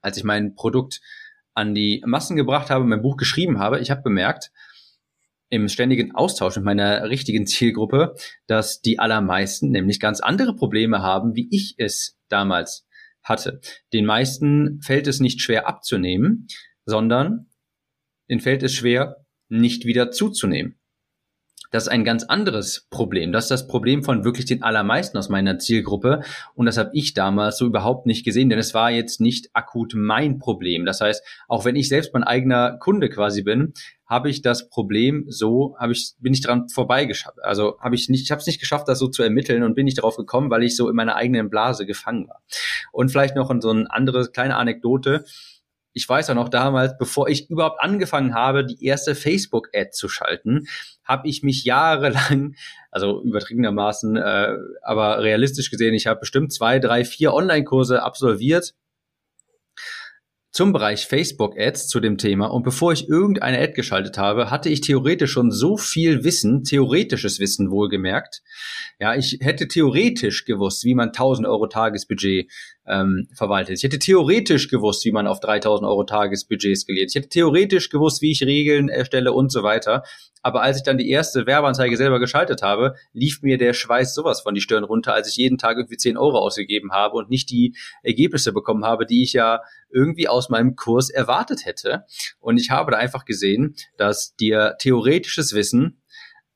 Speaker 1: als ich mein Produkt an die Massen gebracht habe, mein Buch geschrieben habe, ich habe bemerkt, im ständigen Austausch mit meiner richtigen Zielgruppe, dass die allermeisten nämlich ganz andere Probleme haben, wie ich es damals hatte. Den meisten fällt es nicht schwer abzunehmen, sondern den fällt es schwer, nicht wieder zuzunehmen. Das ist ein ganz anderes Problem. Das ist das Problem von wirklich den allermeisten aus meiner Zielgruppe. Und das habe ich damals so überhaupt nicht gesehen, denn es war jetzt nicht akut mein Problem. Das heißt, auch wenn ich selbst mein eigener Kunde quasi bin, habe ich das Problem so, habe ich, bin ich daran vorbeigeschafft. Also habe ich nicht, ich habe es nicht geschafft, das so zu ermitteln und bin nicht darauf gekommen, weil ich so in meiner eigenen Blase gefangen war. Und vielleicht noch so eine andere kleine Anekdote ich weiß ja noch damals, bevor ich überhaupt angefangen habe, die erste Facebook-Ad zu schalten, habe ich mich jahrelang, also übertriebenermaßen, äh, aber realistisch gesehen, ich habe bestimmt zwei, drei, vier Online-Kurse absolviert zum Bereich Facebook Ads zu dem Thema und bevor ich irgendeine Ad geschaltet habe, hatte ich theoretisch schon so viel Wissen, theoretisches Wissen wohlgemerkt. Ja, ich hätte theoretisch gewusst, wie man 1000 Euro Tagesbudget ähm, verwaltet. Ich hätte theoretisch gewusst, wie man auf 3000 Euro Tagesbudget skaliert. Ich hätte theoretisch gewusst, wie ich Regeln erstelle und so weiter. Aber als ich dann die erste Werbeanzeige selber geschaltet habe, lief mir der Schweiß sowas von die Stirn runter, als ich jeden Tag irgendwie 10 Euro ausgegeben habe und nicht die Ergebnisse bekommen habe, die ich ja irgendwie aus meinem Kurs erwartet hätte. Und ich habe da einfach gesehen, dass dir theoretisches Wissen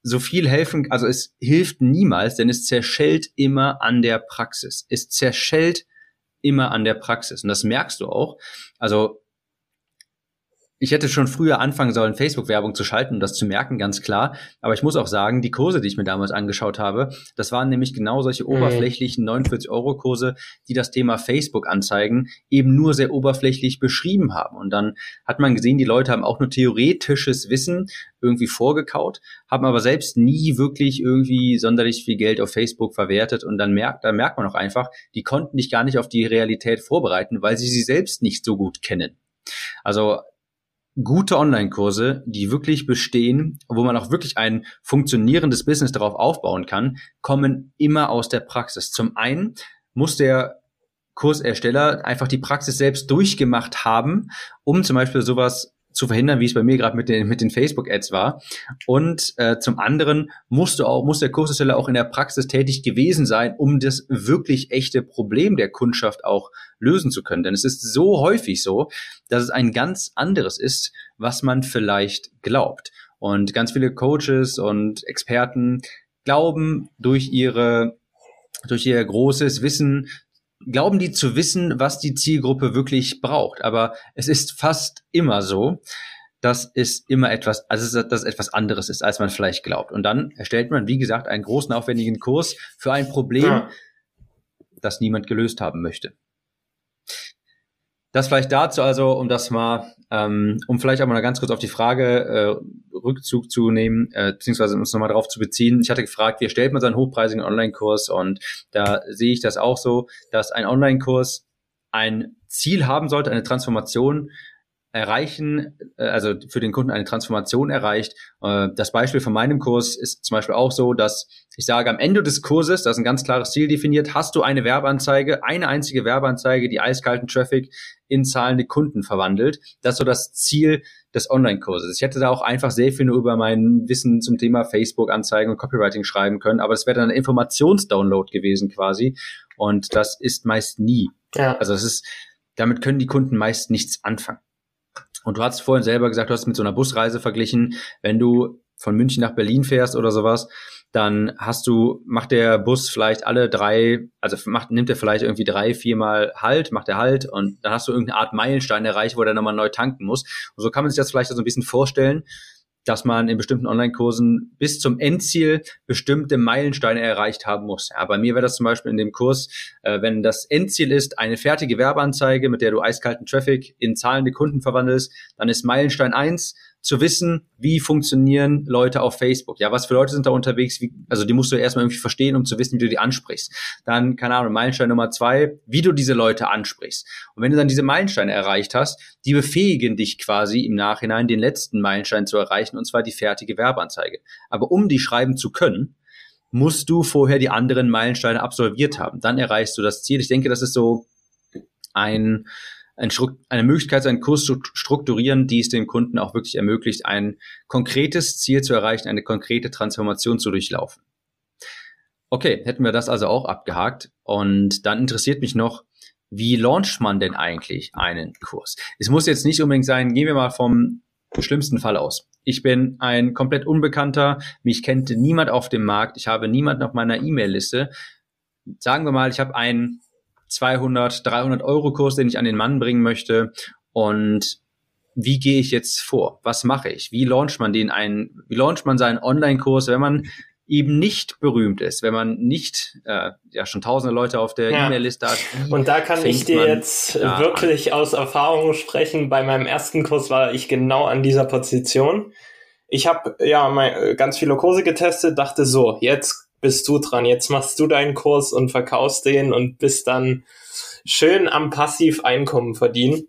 Speaker 1: so viel helfen, also es hilft niemals, denn es zerschellt immer an der Praxis. Es zerschellt immer an der Praxis. Und das merkst du auch. Also ich hätte schon früher anfangen sollen, Facebook-Werbung zu schalten, um das zu merken, ganz klar. Aber ich muss auch sagen, die Kurse, die ich mir damals angeschaut habe, das waren nämlich genau solche mhm. oberflächlichen 49-Euro-Kurse, die das Thema Facebook-Anzeigen eben nur sehr oberflächlich beschrieben haben. Und dann hat man gesehen, die Leute haben auch nur theoretisches Wissen irgendwie vorgekaut, haben aber selbst nie wirklich irgendwie sonderlich viel Geld auf Facebook verwertet. Und dann merkt, da merkt man auch einfach, die konnten dich gar nicht auf die Realität vorbereiten, weil sie sie selbst nicht so gut kennen. Also gute Online-Kurse, die wirklich bestehen, wo man auch wirklich ein funktionierendes Business darauf aufbauen kann, kommen immer aus der Praxis. Zum einen muss der Kursersteller einfach die Praxis selbst durchgemacht haben, um zum Beispiel sowas zu verhindern, wie es bei mir gerade mit den, mit den Facebook-Ads war. Und äh, zum anderen musst du auch, muss der Kursersteller auch in der Praxis tätig gewesen sein, um das wirklich echte Problem der Kundschaft auch lösen zu können. Denn es ist so häufig so, dass es ein ganz anderes ist, was man vielleicht glaubt. Und ganz viele Coaches und Experten glauben durch ihre durch ihr großes Wissen glauben die zu wissen, was die Zielgruppe wirklich braucht. Aber es ist fast immer so, dass es immer etwas, also dass etwas anderes ist, als man vielleicht glaubt. Und dann erstellt man, wie gesagt, einen großen, aufwendigen Kurs für ein Problem, das niemand gelöst haben möchte. Das vielleicht dazu also, um das mal, ähm, um vielleicht auch mal ganz kurz auf die Frage äh, Rückzug zu nehmen, äh, beziehungsweise uns nochmal darauf zu beziehen. Ich hatte gefragt, wie erstellt man seinen hochpreisigen Online-Kurs? Und da sehe ich das auch so, dass ein Online-Kurs ein Ziel haben sollte, eine Transformation, erreichen, äh, also für den Kunden eine Transformation erreicht. Äh, das Beispiel von meinem Kurs ist zum Beispiel auch so, dass ich sage, am Ende des Kurses, das ist ein ganz klares Ziel definiert, hast du eine Werbeanzeige, eine einzige Werbeanzeige, die eiskalten Traffic in zahlende Kunden verwandelt. Das ist so das Ziel des Online-Kurses. Ich hätte da auch einfach sehr viel nur über mein Wissen zum Thema Facebook-Anzeigen und Copywriting schreiben können, aber es wäre dann ein Informationsdownload gewesen quasi. Und das ist meist nie. Ja. Also es ist, damit können die Kunden meist nichts anfangen. Und du hast vorhin selber gesagt, du hast mit so einer Busreise verglichen. Wenn du von München nach Berlin fährst oder sowas, dann hast du, macht der Bus vielleicht alle drei, also macht, nimmt er vielleicht irgendwie drei, viermal Halt, macht er Halt und dann hast du irgendeine Art Meilenstein erreicht, wo er nochmal neu tanken muss. Und so kann man sich das vielleicht so ein bisschen vorstellen, dass man in bestimmten Online-Kursen bis zum Endziel bestimmte Meilensteine erreicht haben muss. Ja, bei mir wäre das zum Beispiel in dem Kurs, äh, wenn das Endziel ist, eine fertige Werbeanzeige, mit der du eiskalten Traffic in zahlende Kunden verwandelst, dann ist Meilenstein eins zu wissen, wie funktionieren Leute auf Facebook. Ja, was für Leute sind da unterwegs? Wie, also die musst du erstmal irgendwie verstehen, um zu wissen, wie du die ansprichst. Dann, keine Ahnung, Meilenstein Nummer zwei, wie du diese Leute ansprichst. Und wenn du dann diese Meilensteine erreicht hast, die befähigen dich quasi im Nachhinein den letzten Meilenstein zu erreichen, und zwar die fertige Werbeanzeige. Aber um die schreiben zu können, musst du vorher die anderen Meilensteine absolviert haben. Dann erreichst du das Ziel. Ich denke, das ist so ein eine Möglichkeit, einen Kurs zu strukturieren, die es dem Kunden auch wirklich ermöglicht, ein konkretes Ziel zu erreichen, eine konkrete Transformation zu durchlaufen. Okay, hätten wir das also auch abgehakt. Und dann interessiert mich noch, wie launcht man denn eigentlich einen Kurs? Es muss jetzt nicht unbedingt sein, gehen wir mal vom schlimmsten Fall aus. Ich bin ein komplett Unbekannter, mich kennt niemand auf dem Markt, ich habe niemanden auf meiner E-Mail-Liste. Sagen wir mal, ich habe einen 200, 300 Euro Kurs, den ich an den Mann bringen möchte und wie gehe ich jetzt vor? Was mache ich? Wie launcht man den einen, wie launcht man seinen Online-Kurs, wenn man eben nicht berühmt ist, wenn man nicht äh, ja schon tausende Leute auf der ja. E-Mail-Liste hat.
Speaker 2: Und da kann ich dir jetzt wirklich an. aus Erfahrung sprechen. Bei meinem ersten Kurs war ich genau an dieser Position. Ich habe ja mein, ganz viele Kurse getestet, dachte so, jetzt bist du dran. Jetzt machst du deinen Kurs und verkaufst den und bist dann schön am Passiveinkommen verdienen.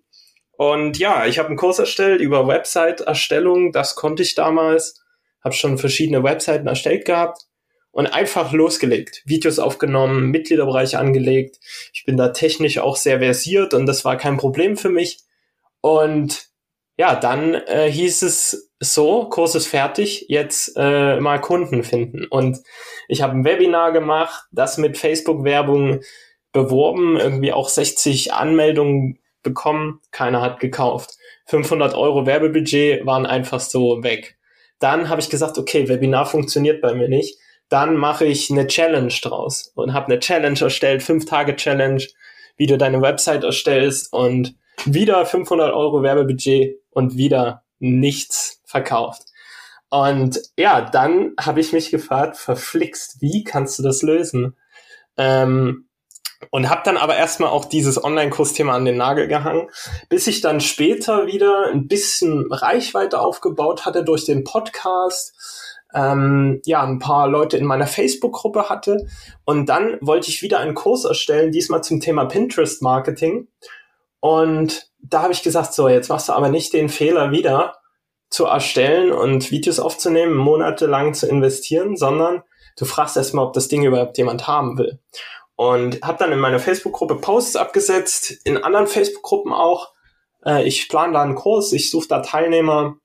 Speaker 2: Und ja, ich habe einen Kurs erstellt über Website-Erstellung. Das konnte ich damals. Habe schon verschiedene Webseiten erstellt gehabt und einfach losgelegt. Videos aufgenommen, Mitgliederbereich angelegt. Ich bin da technisch auch sehr versiert und das war kein Problem für mich. Und ja, dann äh, hieß es so, Kurs ist fertig, jetzt äh, mal Kunden finden. Und ich habe ein Webinar gemacht, das mit Facebook-Werbung beworben, irgendwie auch 60 Anmeldungen bekommen, keiner hat gekauft. 500 Euro Werbebudget waren einfach so weg. Dann habe ich gesagt, okay, Webinar funktioniert bei mir nicht. Dann mache ich eine Challenge draus und habe eine Challenge erstellt, 5 Tage Challenge, wie du deine Website erstellst und wieder 500 Euro Werbebudget und wieder nichts verkauft. Und ja, dann habe ich mich gefragt, verflixt, wie kannst du das lösen? Ähm, und habe dann aber erstmal auch dieses Online-Kursthema an den Nagel gehangen, bis ich dann später wieder ein bisschen Reichweite aufgebaut hatte durch den Podcast, ähm, ja, ein paar Leute in meiner Facebook-Gruppe hatte. Und dann wollte ich wieder einen Kurs erstellen, diesmal zum Thema Pinterest-Marketing. Und da habe ich gesagt, so, jetzt machst du aber nicht den Fehler wieder zu erstellen und Videos aufzunehmen, monatelang zu investieren, sondern du fragst erstmal, ob das Ding überhaupt jemand haben will. Und habe dann in meiner Facebook-Gruppe Posts abgesetzt, in anderen Facebook-Gruppen auch. Äh, ich plane da einen Kurs, ich suche da Teilnehmer.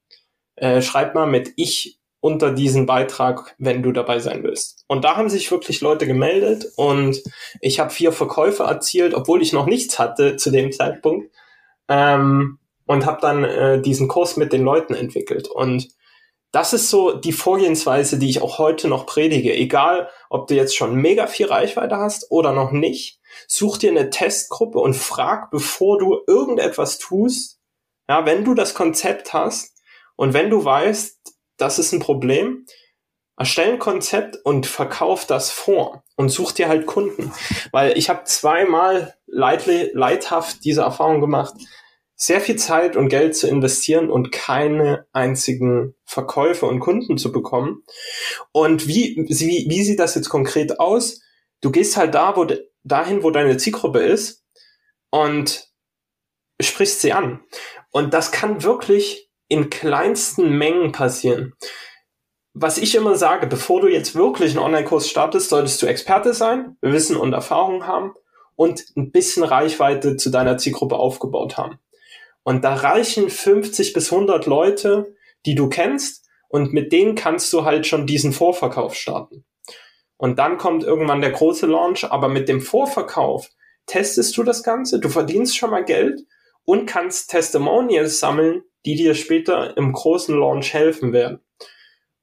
Speaker 2: Äh, schreib mal mit ich unter diesen Beitrag, wenn du dabei sein willst. Und da haben sich wirklich Leute gemeldet und ich habe vier Verkäufe erzielt, obwohl ich noch nichts hatte zu dem Zeitpunkt. Ähm, und habe dann äh, diesen Kurs mit den Leuten entwickelt. Und das ist so die Vorgehensweise, die ich auch heute noch predige. Egal, ob du jetzt schon mega viel Reichweite hast oder noch nicht, such dir eine Testgruppe und frag, bevor du irgendetwas tust, ja, wenn du das Konzept hast und wenn du weißt, das ist ein Problem, erstell ein Konzept und verkauf das vor und such dir halt Kunden. Weil ich habe zweimal leidlich, leidhaft diese Erfahrung gemacht sehr viel Zeit und Geld zu investieren und keine einzigen Verkäufe und Kunden zu bekommen. Und wie, wie, wie sieht das jetzt konkret aus? Du gehst halt da, wo, dahin, wo deine Zielgruppe ist und sprichst sie an. Und das kann wirklich in kleinsten Mengen passieren. Was ich immer sage, bevor du jetzt wirklich einen Online-Kurs startest, solltest du Experte sein, Wissen und Erfahrung haben und ein bisschen Reichweite zu deiner Zielgruppe aufgebaut haben. Und da reichen 50 bis 100 Leute, die du kennst, und mit denen kannst du halt schon diesen Vorverkauf starten. Und dann kommt irgendwann der große Launch, aber mit dem Vorverkauf testest du das Ganze, du verdienst schon mal Geld und kannst Testimonials sammeln, die dir später im großen Launch helfen werden.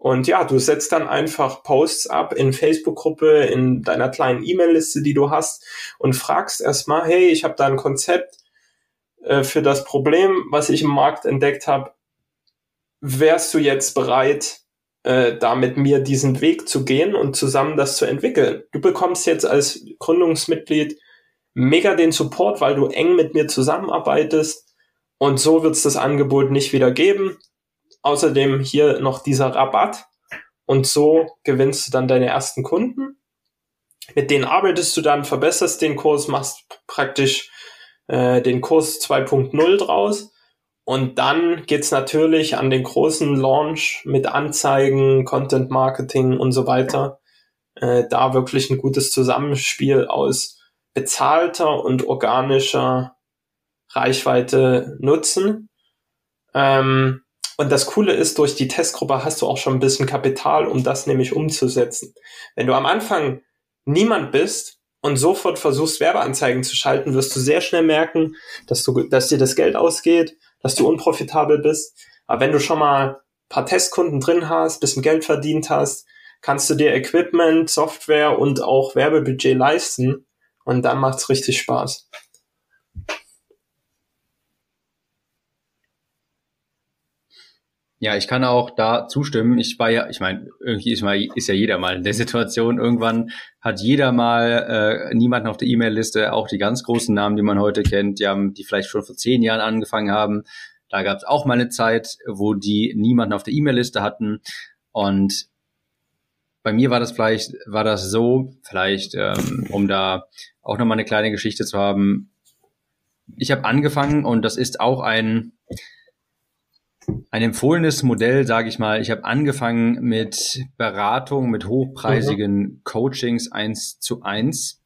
Speaker 2: Und ja, du setzt dann einfach Posts ab in Facebook-Gruppe, in deiner kleinen E-Mail-Liste, die du hast und fragst erstmal, hey, ich habe da ein Konzept, äh, für das Problem, was ich im Markt entdeckt habe, wärst du jetzt bereit, äh, da mit mir diesen Weg zu gehen und zusammen das zu entwickeln? Du bekommst jetzt als Gründungsmitglied mega den Support, weil du eng mit mir zusammenarbeitest und so wird es das Angebot nicht wieder geben. Außerdem hier noch dieser Rabatt und so gewinnst du dann deine ersten Kunden. Mit denen arbeitest du dann, verbesserst den Kurs, machst praktisch äh, den Kurs 2.0 draus. Und dann geht's natürlich an den großen Launch mit Anzeigen, Content Marketing und so weiter. Äh, da wirklich ein gutes Zusammenspiel aus bezahlter und organischer Reichweite nutzen. Ähm, und das Coole ist, durch die Testgruppe hast du auch schon ein bisschen Kapital, um das nämlich umzusetzen. Wenn du am Anfang niemand bist, und sofort versuchst, Werbeanzeigen zu schalten, wirst du sehr schnell merken, dass du, dass dir das Geld ausgeht, dass du unprofitabel bist. Aber wenn du schon mal paar Testkunden drin hast, bisschen Geld verdient hast, kannst du dir Equipment, Software und auch Werbebudget leisten und dann macht's richtig Spaß.
Speaker 1: Ja, ich kann auch da zustimmen. Ich war ja, ich meine, irgendwie ist, mal, ist ja jeder mal in der Situation. Irgendwann hat jeder mal äh, niemanden auf der E-Mail-Liste, auch die ganz großen Namen, die man heute kennt, die haben, die vielleicht schon vor zehn Jahren angefangen haben. Da gab es auch mal eine Zeit, wo die niemanden auf der E-Mail-Liste hatten. Und bei mir war das vielleicht, war das so, vielleicht, ähm, um da auch nochmal eine kleine Geschichte zu haben, ich habe angefangen und das ist auch ein, ein empfohlenes Modell, sage ich mal. Ich habe angefangen mit Beratung, mit hochpreisigen mhm. Coachings eins zu eins.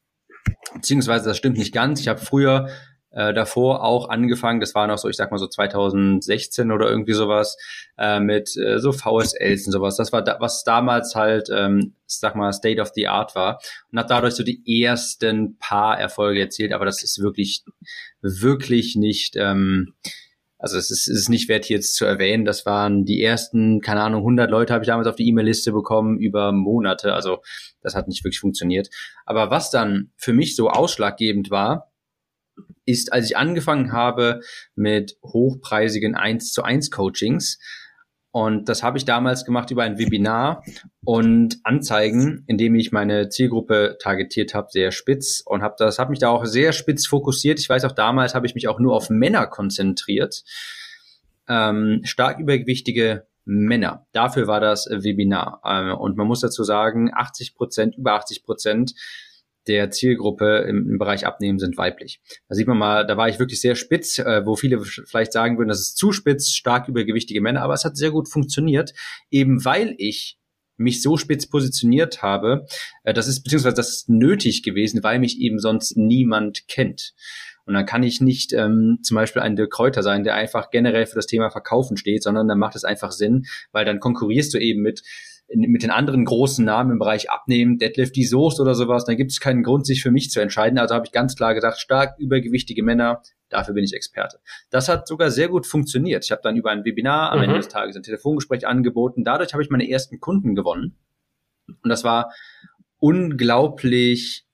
Speaker 1: Beziehungsweise das stimmt nicht ganz. Ich habe früher äh, davor auch angefangen, das war noch so, ich sag mal so 2016 oder irgendwie sowas, äh, mit äh, so VSLs und sowas. Das war da, was damals halt, ähm, sag mal, State of the Art war und hat dadurch so die ersten paar Erfolge erzielt, aber das ist wirklich, wirklich nicht, ähm, also es ist, es ist nicht wert hier jetzt zu erwähnen, das waren die ersten, keine Ahnung, 100 Leute habe ich damals auf die E-Mail-Liste bekommen über Monate, also das hat nicht wirklich funktioniert. Aber was dann für mich so ausschlaggebend war, ist, als ich angefangen habe mit hochpreisigen 1 zu 1 Coachings, und das habe ich damals gemacht über ein Webinar und Anzeigen, indem ich meine Zielgruppe targetiert habe, sehr spitz und habe das habe mich da auch sehr spitz fokussiert. Ich weiß auch damals habe ich mich auch nur auf Männer konzentriert, ähm, stark übergewichtige Männer. Dafür war das Webinar ähm, und man muss dazu sagen, 80 Prozent, über 80 Prozent der Zielgruppe im, im, Bereich Abnehmen sind weiblich. Da sieht man mal, da war ich wirklich sehr spitz, äh, wo viele vielleicht sagen würden, das ist zu spitz, stark übergewichtige Männer, aber es hat sehr gut funktioniert, eben weil ich mich so spitz positioniert habe, äh, das ist beziehungsweise das ist nötig gewesen, weil mich eben sonst niemand kennt. Und dann kann ich nicht ähm, zum Beispiel ein Dirk Kräuter sein, der einfach generell für das Thema Verkaufen steht, sondern dann macht es einfach Sinn, weil dann konkurrierst du eben mit mit den anderen großen Namen im Bereich Abnehmen, Deadlift, die Soest oder sowas, dann gibt es keinen Grund, sich für mich zu entscheiden. Also habe ich ganz klar gesagt, stark übergewichtige Männer, dafür bin ich Experte. Das hat sogar sehr gut funktioniert. Ich habe dann über ein Webinar am mhm. Ende des Tages ein Telefongespräch angeboten. Dadurch habe ich meine ersten Kunden gewonnen. Und das war unglaublich,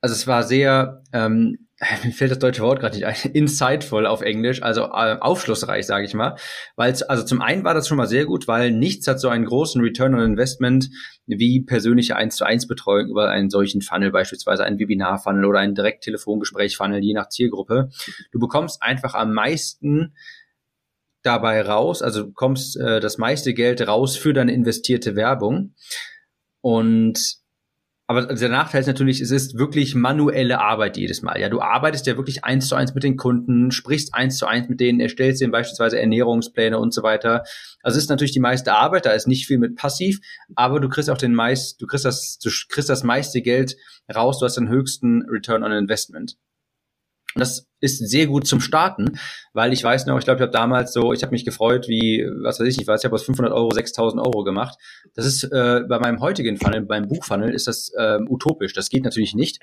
Speaker 1: also es war sehr ähm, [LAUGHS] mir fällt das deutsche Wort gerade nicht ein, [LAUGHS] insightful auf Englisch, also äh, aufschlussreich, sage ich mal. Weil also zum einen war das schon mal sehr gut, weil nichts hat so einen großen Return on Investment wie persönliche 1 zu 1 Betreuung über einen solchen Funnel, beispielsweise ein Webinar-Funnel oder ein Direkt-Telefongespräch-Funnel, je nach Zielgruppe. Du bekommst einfach am meisten dabei raus, also du bekommst äh, das meiste Geld raus für deine investierte Werbung. Und aber der Nachteil ist natürlich, es ist wirklich manuelle Arbeit jedes Mal. Ja, du arbeitest ja wirklich eins zu eins mit den Kunden, sprichst eins zu eins mit denen, erstellst denen beispielsweise Ernährungspläne und so weiter. Also es ist natürlich die meiste Arbeit, da ist nicht viel mit passiv, aber du kriegst auch den meist, du kriegst das, du kriegst das meiste Geld raus, du hast den höchsten Return on Investment. Und das ist sehr gut zum Starten, weil ich weiß noch, ich glaube, ich habe damals so, ich habe mich gefreut, wie, was weiß ich nicht, weiß, ich habe aus 500 Euro 6000 Euro gemacht. Das ist äh, bei meinem heutigen Funnel, beim Buchfunnel, ist das äh, utopisch. Das geht natürlich nicht.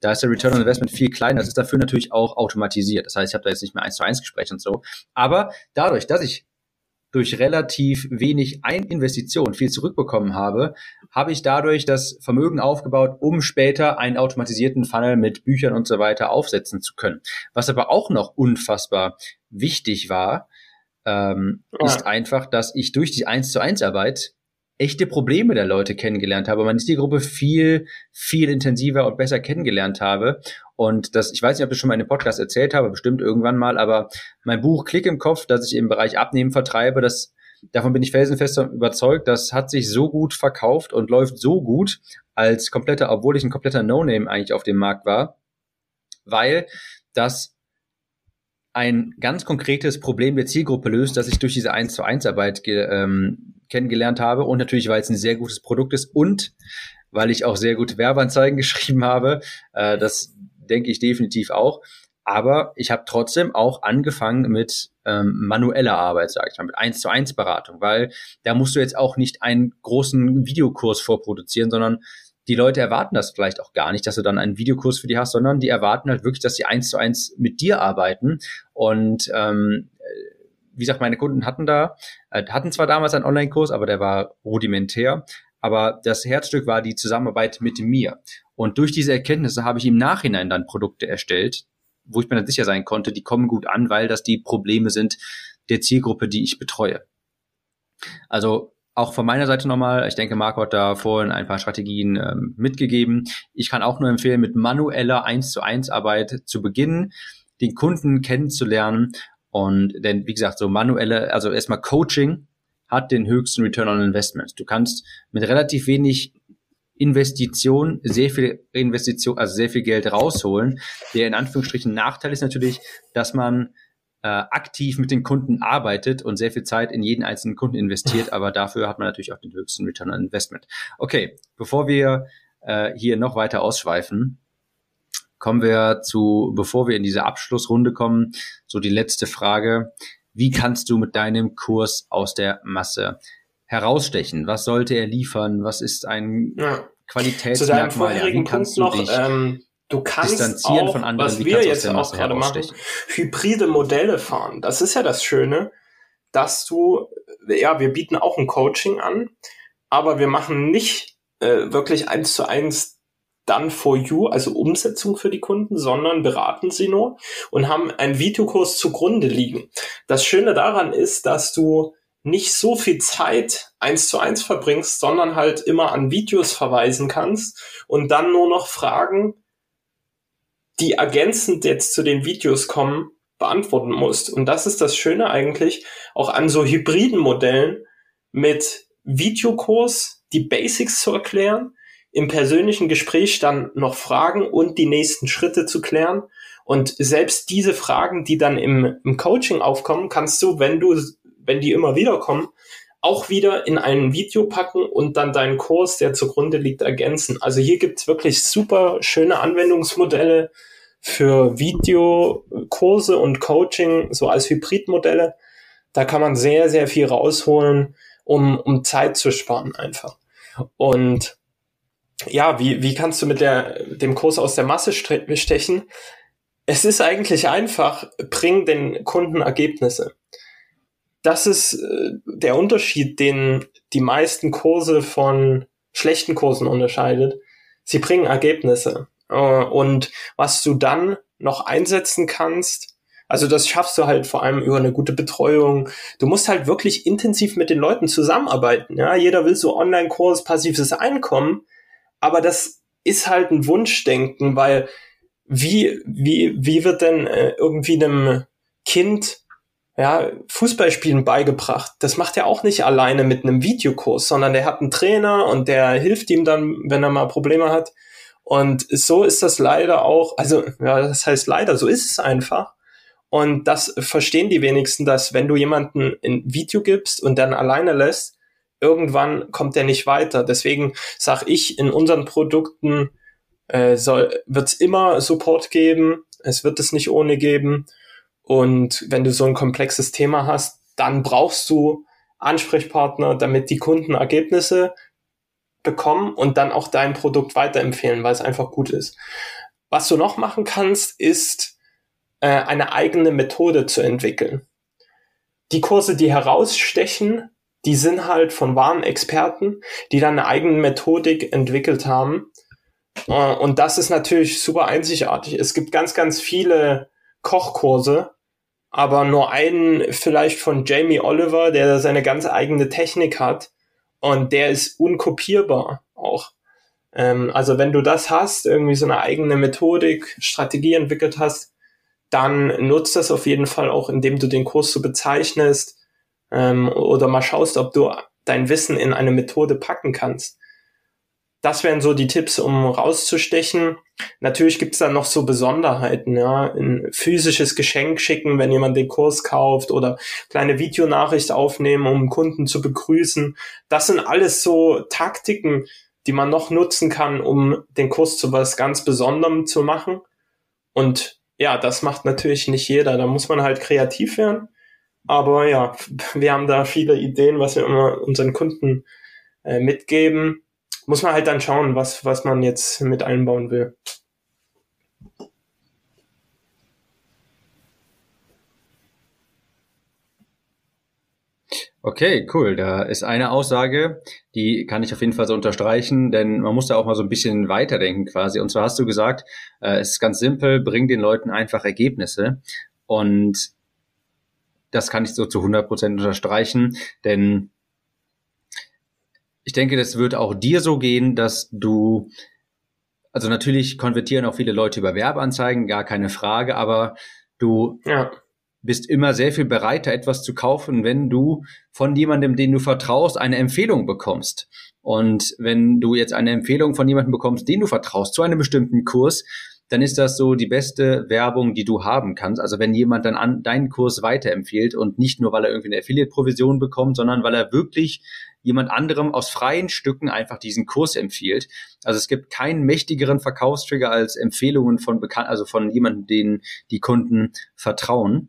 Speaker 1: Da ist der Return on Investment viel kleiner. Das ist dafür natürlich auch automatisiert. Das heißt, ich habe da jetzt nicht mehr eins zu eins Gespräche und so. Aber dadurch, dass ich durch relativ wenig Eininvestition viel zurückbekommen habe, habe ich dadurch das Vermögen aufgebaut, um später einen automatisierten Funnel mit Büchern und so weiter aufsetzen zu können. Was aber auch noch unfassbar wichtig war, ähm, ja. ist einfach, dass ich durch die 1 zu 1 Arbeit echte Probleme der Leute kennengelernt habe, meine Zielgruppe viel, viel intensiver und besser kennengelernt habe. Und das, ich weiß nicht, ob ich schon mal in einem Podcast erzählt habe, bestimmt irgendwann mal, aber mein Buch Klick im Kopf, das ich im Bereich Abnehmen vertreibe, das, davon bin ich felsenfest überzeugt, das hat sich so gut verkauft und läuft so gut als kompletter, obwohl ich ein kompletter No-Name eigentlich auf dem Markt war, weil das ein ganz konkretes Problem der Zielgruppe löst, das ich durch diese 1 zu 1 Arbeit ähm, kennengelernt habe und natürlich, weil es ein sehr gutes Produkt ist und weil ich auch sehr gute Werbeanzeigen [LAUGHS] geschrieben habe. Äh, das denke ich definitiv auch. Aber ich habe trotzdem auch angefangen mit ähm, manueller Arbeit, sage ich mal, mit 1 zu 1 Beratung, weil da musst du jetzt auch nicht einen großen Videokurs vorproduzieren, sondern die Leute erwarten das vielleicht auch gar nicht, dass du dann einen Videokurs für die hast, sondern die erwarten halt wirklich, dass sie eins zu eins mit dir arbeiten. Und ähm, wie gesagt, meine Kunden hatten da, äh, hatten zwar damals einen Online-Kurs, aber der war rudimentär. Aber das Herzstück war die Zusammenarbeit mit mir. Und durch diese Erkenntnisse habe ich im Nachhinein dann Produkte erstellt, wo ich mir dann sicher sein konnte, die kommen gut an, weil das die Probleme sind der Zielgruppe, die ich betreue. Also auch von meiner Seite nochmal, ich denke, Marco hat da vorhin ein paar Strategien ähm, mitgegeben. Ich kann auch nur empfehlen, mit manueller 1 zu 1 Arbeit zu beginnen, den Kunden kennenzulernen und denn, wie gesagt, so manuelle, also erstmal Coaching hat den höchsten Return on Investment. Du kannst mit relativ wenig Investition sehr viel Investition, also sehr viel Geld rausholen. Der in Anführungsstrichen Nachteil ist natürlich, dass man äh, aktiv mit den Kunden arbeitet und sehr viel Zeit in jeden einzelnen Kunden investiert, aber dafür hat man natürlich auch den höchsten Return on Investment. Okay, bevor wir äh, hier noch weiter ausschweifen, kommen wir zu, bevor wir in diese Abschlussrunde kommen, so die letzte Frage. Wie kannst du mit deinem Kurs aus der Masse herausstechen? Was sollte er liefern? Was ist ein ja. Qualitätsmerkmal?
Speaker 2: Ja, wie kannst Punkt du dich ähm, du kannst distanzieren auch, von anderen? Was wir jetzt auch gerade machen, hybride Modelle fahren. Das ist ja das Schöne, dass du, ja, wir bieten auch ein Coaching an, aber wir machen nicht äh, wirklich eins zu eins done for you, also Umsetzung für die Kunden, sondern beraten sie nur und haben einen Videokurs zugrunde liegen. Das Schöne daran ist, dass du nicht so viel Zeit eins zu eins verbringst, sondern halt immer an Videos verweisen kannst und dann nur noch Fragen, die ergänzend jetzt zu den Videos kommen, beantworten musst. Und das ist das Schöne eigentlich auch an so hybriden Modellen mit Videokurs die Basics zu erklären, im persönlichen Gespräch dann noch fragen und die nächsten Schritte zu klären. Und selbst diese Fragen, die dann im, im Coaching aufkommen, kannst du, wenn du wenn die immer wieder kommen, auch wieder in ein Video packen und dann deinen Kurs, der zugrunde liegt, ergänzen. Also hier gibt's wirklich super schöne Anwendungsmodelle für Videokurse und Coaching, so als Hybridmodelle. Da kann man sehr, sehr viel rausholen, um, um Zeit zu sparen einfach. Und ja, wie, wie kannst du mit der, dem Kurs aus der Masse stechen? Es ist eigentlich einfach, bring den Kunden Ergebnisse das ist äh, der Unterschied, den die meisten Kurse von schlechten Kursen unterscheidet. Sie bringen Ergebnisse. Äh, und was du dann noch einsetzen kannst, also das schaffst du halt vor allem über eine gute Betreuung. Du musst halt wirklich intensiv mit den Leuten zusammenarbeiten. Ja, jeder will so Online-Kurs, passives Einkommen, aber das ist halt ein Wunschdenken, weil wie wie wie wird denn äh, irgendwie einem Kind ja, Fußballspielen beigebracht. Das macht er auch nicht alleine mit einem Videokurs, sondern der hat einen Trainer und der hilft ihm dann, wenn er mal Probleme hat. Und so ist das leider auch, also ja, das heißt leider, so ist es einfach. Und das verstehen die wenigsten, dass wenn du jemanden ein Video gibst und dann alleine lässt, irgendwann kommt der nicht weiter. Deswegen sag ich, in unseren Produkten äh, wird es immer Support geben. Es wird es nicht ohne geben. Und wenn du so ein komplexes Thema hast, dann brauchst du Ansprechpartner, damit die Kunden Ergebnisse bekommen und dann auch dein Produkt weiterempfehlen, weil es einfach gut ist. Was du noch machen kannst, ist äh, eine eigene Methode zu entwickeln. Die Kurse, die herausstechen, die sind halt von wahren Experten, die dann eine eigene Methodik entwickelt haben. Äh, und das ist natürlich super einzigartig. Es gibt ganz, ganz viele Kochkurse, aber nur einen vielleicht von Jamie Oliver, der seine ganz eigene Technik hat und der ist unkopierbar auch. Ähm, also wenn du das hast, irgendwie so eine eigene Methodik, Strategie entwickelt hast, dann nutzt das auf jeden Fall auch, indem du den Kurs so bezeichnest ähm, oder mal schaust, ob du dein Wissen in eine Methode packen kannst das wären so die Tipps, um rauszustechen. Natürlich gibt's dann noch so Besonderheiten, ja, ein physisches Geschenk schicken, wenn jemand den Kurs kauft oder kleine Videonachricht aufnehmen, um Kunden zu begrüßen. Das sind alles so Taktiken, die man noch nutzen kann, um den Kurs zu was ganz Besonderem zu machen. Und ja, das macht natürlich nicht jeder. Da muss man halt kreativ werden. Aber ja, [LAUGHS] wir haben da viele Ideen, was wir immer unseren Kunden äh, mitgeben muss man halt dann schauen, was, was man jetzt mit einbauen will.
Speaker 1: Okay, cool. Da ist eine Aussage, die kann ich auf jeden Fall so unterstreichen, denn man muss da auch mal so ein bisschen weiterdenken quasi. Und zwar hast du gesagt, äh, es ist ganz simpel, bring den Leuten einfach Ergebnisse. Und das kann ich so zu 100 Prozent unterstreichen, denn ich denke, das wird auch dir so gehen, dass du, also natürlich konvertieren auch viele Leute über Werbeanzeigen, gar keine Frage, aber du ja. bist immer sehr viel bereiter, etwas zu kaufen, wenn du von jemandem, den du vertraust, eine Empfehlung bekommst. Und wenn du jetzt eine Empfehlung von jemandem bekommst, den du vertraust, zu einem bestimmten Kurs, dann ist das so die beste Werbung, die du haben kannst. Also wenn jemand dann an deinen Kurs weiterempfiehlt und nicht nur, weil er irgendwie eine Affiliate-Provision bekommt, sondern weil er wirklich jemand anderem aus freien Stücken einfach diesen Kurs empfiehlt. Also es gibt keinen mächtigeren Verkaufstrigger als Empfehlungen von bekannt, also von jemandem, denen die Kunden vertrauen.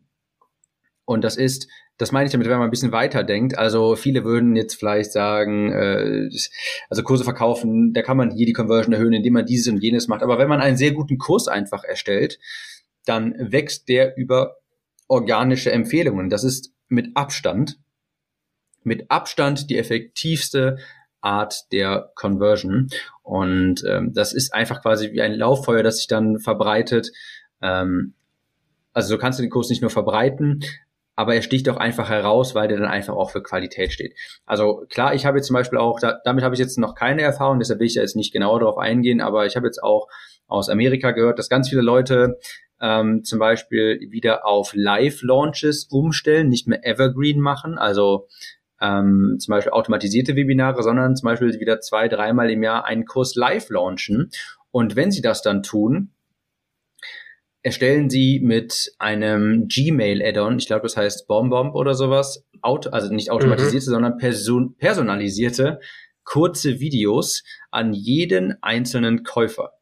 Speaker 1: Und das ist das meine ich damit, wenn man ein bisschen weiter denkt. Also viele würden jetzt vielleicht sagen, äh, also Kurse verkaufen, da kann man hier die Conversion erhöhen, indem man dieses und jenes macht. Aber wenn man einen sehr guten Kurs einfach erstellt, dann wächst der über organische Empfehlungen. Das ist mit Abstand, mit Abstand die effektivste Art der Conversion. Und ähm, das ist einfach quasi wie ein Lauffeuer, das sich dann verbreitet. Ähm, also so kannst du den Kurs nicht nur verbreiten, aber er sticht auch einfach heraus, weil der dann einfach auch für Qualität steht. Also klar, ich habe jetzt zum Beispiel auch, da, damit habe ich jetzt noch keine Erfahrung, deshalb will ich da jetzt nicht genauer darauf eingehen, aber ich habe jetzt auch aus Amerika gehört, dass ganz viele Leute ähm, zum Beispiel wieder auf Live-Launches umstellen, nicht mehr Evergreen machen, also ähm, zum Beispiel automatisierte Webinare, sondern zum Beispiel wieder zwei, dreimal im Jahr einen Kurs live launchen. Und wenn sie das dann tun, erstellen Sie mit einem Gmail-Add-on, ich glaube, das heißt BombBomb oder sowas, auto, also nicht automatisierte, mhm. sondern person personalisierte kurze Videos an jeden einzelnen Käufer.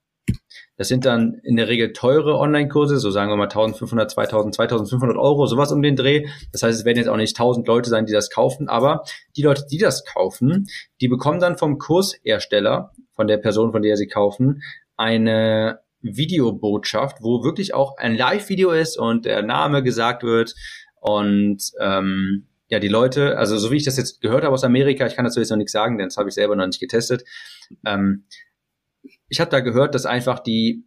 Speaker 1: Das sind dann in der Regel teure Online-Kurse, so sagen wir mal 1500, 2000, 2500 Euro, sowas um den Dreh. Das heißt, es werden jetzt auch nicht 1000 Leute sein, die das kaufen, aber die Leute, die das kaufen, die bekommen dann vom Kurshersteller, von der Person, von der sie kaufen, eine Videobotschaft, wo wirklich auch ein Live-Video ist und der Name gesagt wird und ähm, ja, die Leute, also so wie ich das jetzt gehört habe aus Amerika, ich kann dazu jetzt noch nichts sagen, denn das habe ich selber noch nicht getestet. Ähm, ich habe da gehört, dass einfach die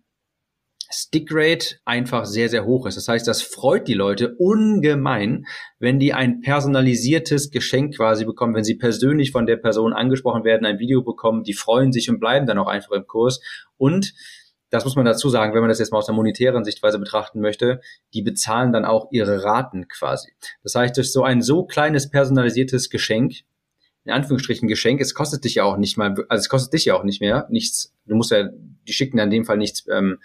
Speaker 1: Stickrate einfach sehr, sehr hoch ist. Das heißt, das freut die Leute ungemein, wenn die ein personalisiertes Geschenk quasi bekommen, wenn sie persönlich von der Person angesprochen werden, ein Video bekommen, die freuen sich und bleiben dann auch einfach im Kurs. Und das muss man dazu sagen, wenn man das jetzt mal aus der monetären Sichtweise betrachten möchte, die bezahlen dann auch ihre Raten quasi. Das heißt, durch so ein so kleines personalisiertes Geschenk, in Anführungsstrichen Geschenk, es kostet dich ja auch nicht mal, also es kostet dich ja auch nicht mehr, nichts, du musst ja, die schicken ja in dem Fall nichts ähm,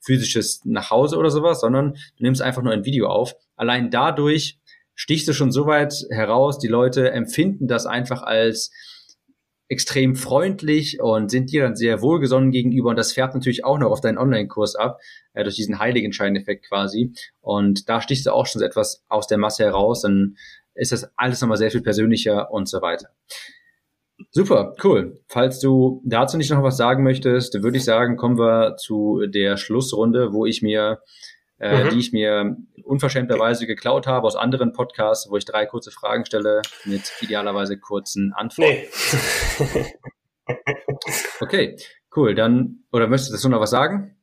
Speaker 1: physisches nach Hause oder sowas, sondern du nimmst einfach nur ein Video auf. Allein dadurch stichst du schon so weit heraus, die Leute empfinden das einfach als extrem freundlich und sind dir dann sehr wohlgesonnen gegenüber und das färbt natürlich auch noch auf deinen Online-Kurs ab, äh, durch diesen Heiligenschein-Effekt quasi. Und da stichst du auch schon etwas aus der Masse heraus, dann ist das alles nochmal sehr viel persönlicher und so weiter. Super, cool. Falls du dazu nicht noch was sagen möchtest, würde ich sagen, kommen wir zu der Schlussrunde, wo ich mir äh, mhm. die ich mir unverschämterweise geklaut habe aus anderen Podcasts, wo ich drei kurze Fragen stelle mit idealerweise kurzen Antworten. Nee. [LAUGHS] okay, cool. Dann, oder möchtest du noch was sagen?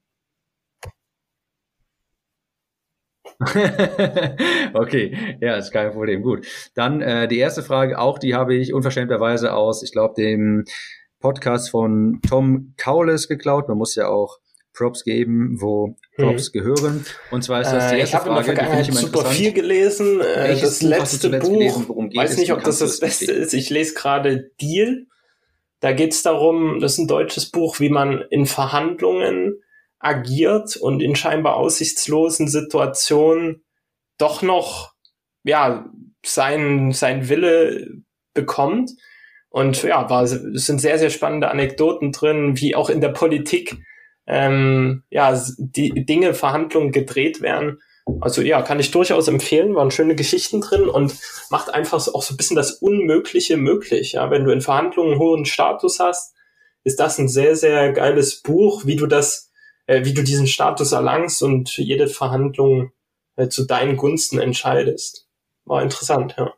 Speaker 1: [LAUGHS] okay, ja, ist kein Problem. Gut. Dann äh, die erste Frage, auch die habe ich unverschämterweise aus, ich glaube, dem Podcast von Tom Kaules geklaut. Man muss ja auch Props geben, wo Props hm. gehören. Und zwar ist das die äh,
Speaker 2: erste ich Frage, in der Vergangenheit die super viel gelesen. Äh, das letzte Buch, gelesen, worum weiß nicht, ob das das Beste verstehen. ist. Ich lese gerade Deal. Da geht es darum, das ist ein deutsches Buch, wie man in Verhandlungen agiert und in scheinbar aussichtslosen Situationen doch noch ja sein sein Wille bekommt. Und ja, war, es sind sehr, sehr spannende Anekdoten drin, wie auch in der Politik ähm, ja, die Dinge, Verhandlungen gedreht werden. Also ja, kann ich durchaus empfehlen, waren schöne Geschichten drin und macht einfach auch so ein bisschen das Unmögliche möglich. Ja, wenn du in Verhandlungen hohen Status hast, ist das ein sehr, sehr geiles Buch, wie du das, äh, wie du diesen Status erlangst und jede Verhandlung äh, zu deinen Gunsten entscheidest. War interessant, ja.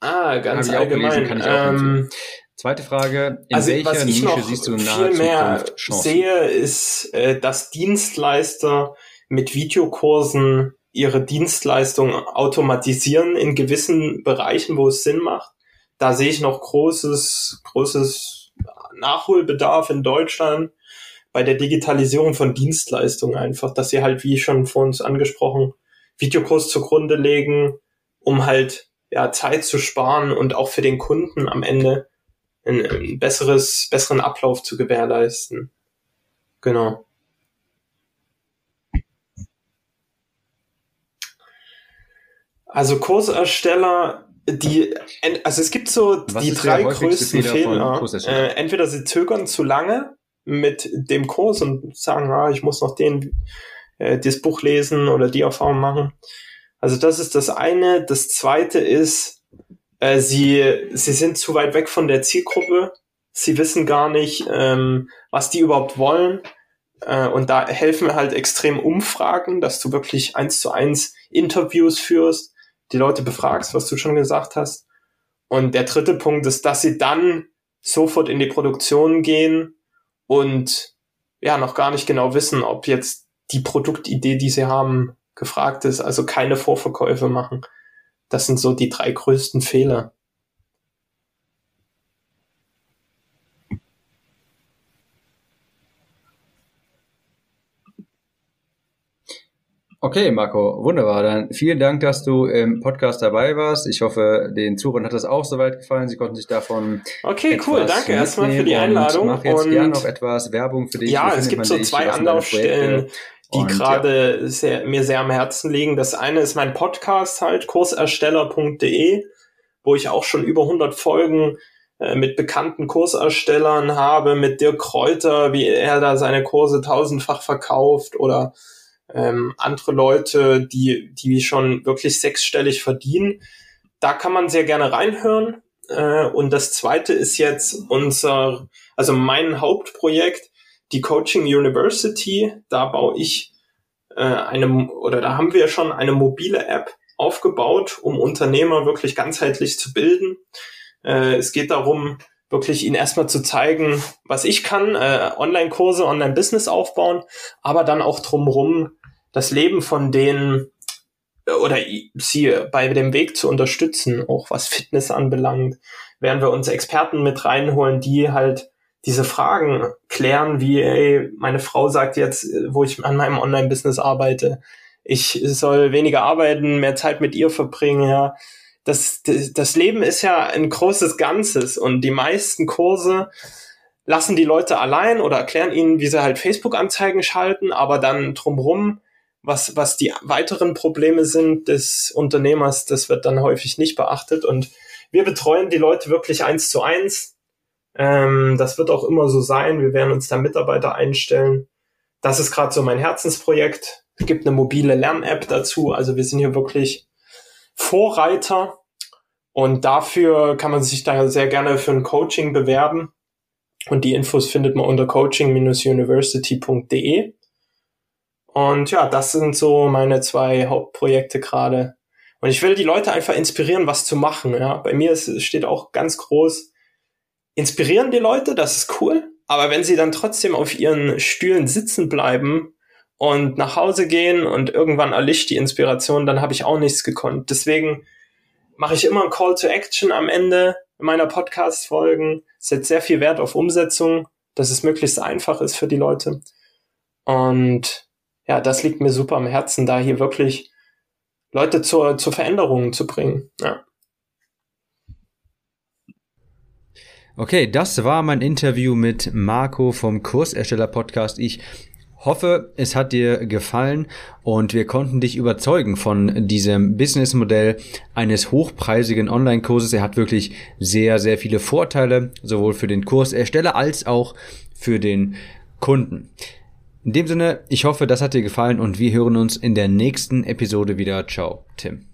Speaker 1: Ah, ganz allgemein. Gelesen, ähm, Zweite Frage,
Speaker 2: in also, welcher Nische siehst du nahe viel mehr sehe, ist, äh, dass Dienstleister mit Videokursen ihre Dienstleistung automatisieren in gewissen Bereichen, wo es Sinn macht. Da sehe ich noch großes, großes Nachholbedarf in Deutschland. bei der Digitalisierung von Dienstleistungen einfach, dass sie halt, wie schon vor uns angesprochen, Videokurs zugrunde legen, um halt ja Zeit zu sparen und auch für den Kunden am Ende ein, ein besseres, besseren Ablauf zu gewährleisten. Genau. Also Kursersteller, die, also es gibt so Was die drei größten Fehler. Fehler. Äh, entweder sie zögern zu lange mit dem Kurs und sagen, ah, ich muss noch den, äh, das Buch lesen oder die Erfahrung machen. Also das ist das eine. Das zweite ist, äh, sie, sie sind zu weit weg von der Zielgruppe. Sie wissen gar nicht, ähm, was die überhaupt wollen. Äh, und da helfen halt extrem Umfragen, dass du wirklich eins zu eins Interviews führst die Leute befragst, was du schon gesagt hast. Und der dritte Punkt ist, dass sie dann sofort in die Produktion gehen und ja, noch gar nicht genau wissen, ob jetzt die Produktidee, die sie haben, gefragt ist, also keine Vorverkäufe machen. Das sind so die drei größten Fehler.
Speaker 1: Okay, Marco, wunderbar. Dann vielen Dank, dass du im Podcast dabei warst. Ich hoffe, den Zuhörern hat das auch soweit gefallen. Sie konnten sich davon.
Speaker 2: Okay, cool. Danke erstmal für die Einladung.
Speaker 1: Ich mache jetzt gerne noch etwas Werbung für dich.
Speaker 2: Ja, es gibt so zwei Anlaufstellen, die gerade ja. sehr, mir sehr am Herzen liegen. Das eine ist mein Podcast halt, kursersteller.de, wo ich auch schon über 100 Folgen äh, mit bekannten Kurserstellern habe, mit Dirk Kräuter, wie er da seine Kurse tausendfach verkauft oder ähm, andere Leute, die, die schon wirklich sechsstellig verdienen. Da kann man sehr gerne reinhören. Äh, und das zweite ist jetzt unser, also mein Hauptprojekt, die Coaching University. Da baue ich äh, eine, oder da haben wir schon eine mobile App aufgebaut, um Unternehmer wirklich ganzheitlich zu bilden. Äh, es geht darum, wirklich ihnen erstmal zu zeigen, was ich kann, äh, Online-Kurse, Online-Business aufbauen, aber dann auch drumherum das Leben von denen äh, oder sie bei dem Weg zu unterstützen, auch was Fitness anbelangt, werden wir uns Experten mit reinholen, die halt diese Fragen klären, wie, ey, meine Frau sagt jetzt, wo ich an meinem Online-Business arbeite, ich soll weniger arbeiten, mehr Zeit mit ihr verbringen, ja. Das, das, das Leben ist ja ein großes Ganzes und die meisten Kurse lassen die Leute allein oder erklären ihnen, wie sie halt Facebook-Anzeigen schalten, aber dann drumrum was, was die weiteren Probleme sind des Unternehmers, das wird dann häufig nicht beachtet. Und wir betreuen die Leute wirklich eins zu eins. Ähm, das wird auch immer so sein. Wir werden uns da Mitarbeiter einstellen. Das ist gerade so mein Herzensprojekt. Es gibt eine mobile Lern-App dazu. Also wir sind hier wirklich Vorreiter. Und dafür kann man sich da sehr gerne für ein Coaching bewerben. Und die Infos findet man unter coaching-university.de. Und ja, das sind so meine zwei Hauptprojekte gerade. Und ich will die Leute einfach inspirieren, was zu machen. Ja, bei mir ist, steht auch ganz groß, inspirieren die Leute, das ist cool. Aber wenn sie dann trotzdem auf ihren Stühlen sitzen bleiben und nach Hause gehen und irgendwann erlischt die Inspiration, dann habe ich auch nichts gekonnt. Deswegen mache ich immer ein Call to Action am Ende meiner Podcast-Folgen, setze sehr viel Wert auf Umsetzung, dass es möglichst einfach ist für die Leute. Und ja, das liegt mir super am Herzen, da hier wirklich Leute zur, zur Veränderung zu bringen. Ja.
Speaker 1: Okay, das war mein Interview mit Marco vom Kursersteller Podcast. Ich hoffe, es hat dir gefallen und wir konnten dich überzeugen von diesem Businessmodell eines hochpreisigen Online-Kurses. Er hat wirklich sehr, sehr viele Vorteile, sowohl für den Kursersteller als auch für den Kunden. In dem Sinne, ich hoffe, das hat dir gefallen und wir hören uns in der nächsten Episode wieder. Ciao, Tim.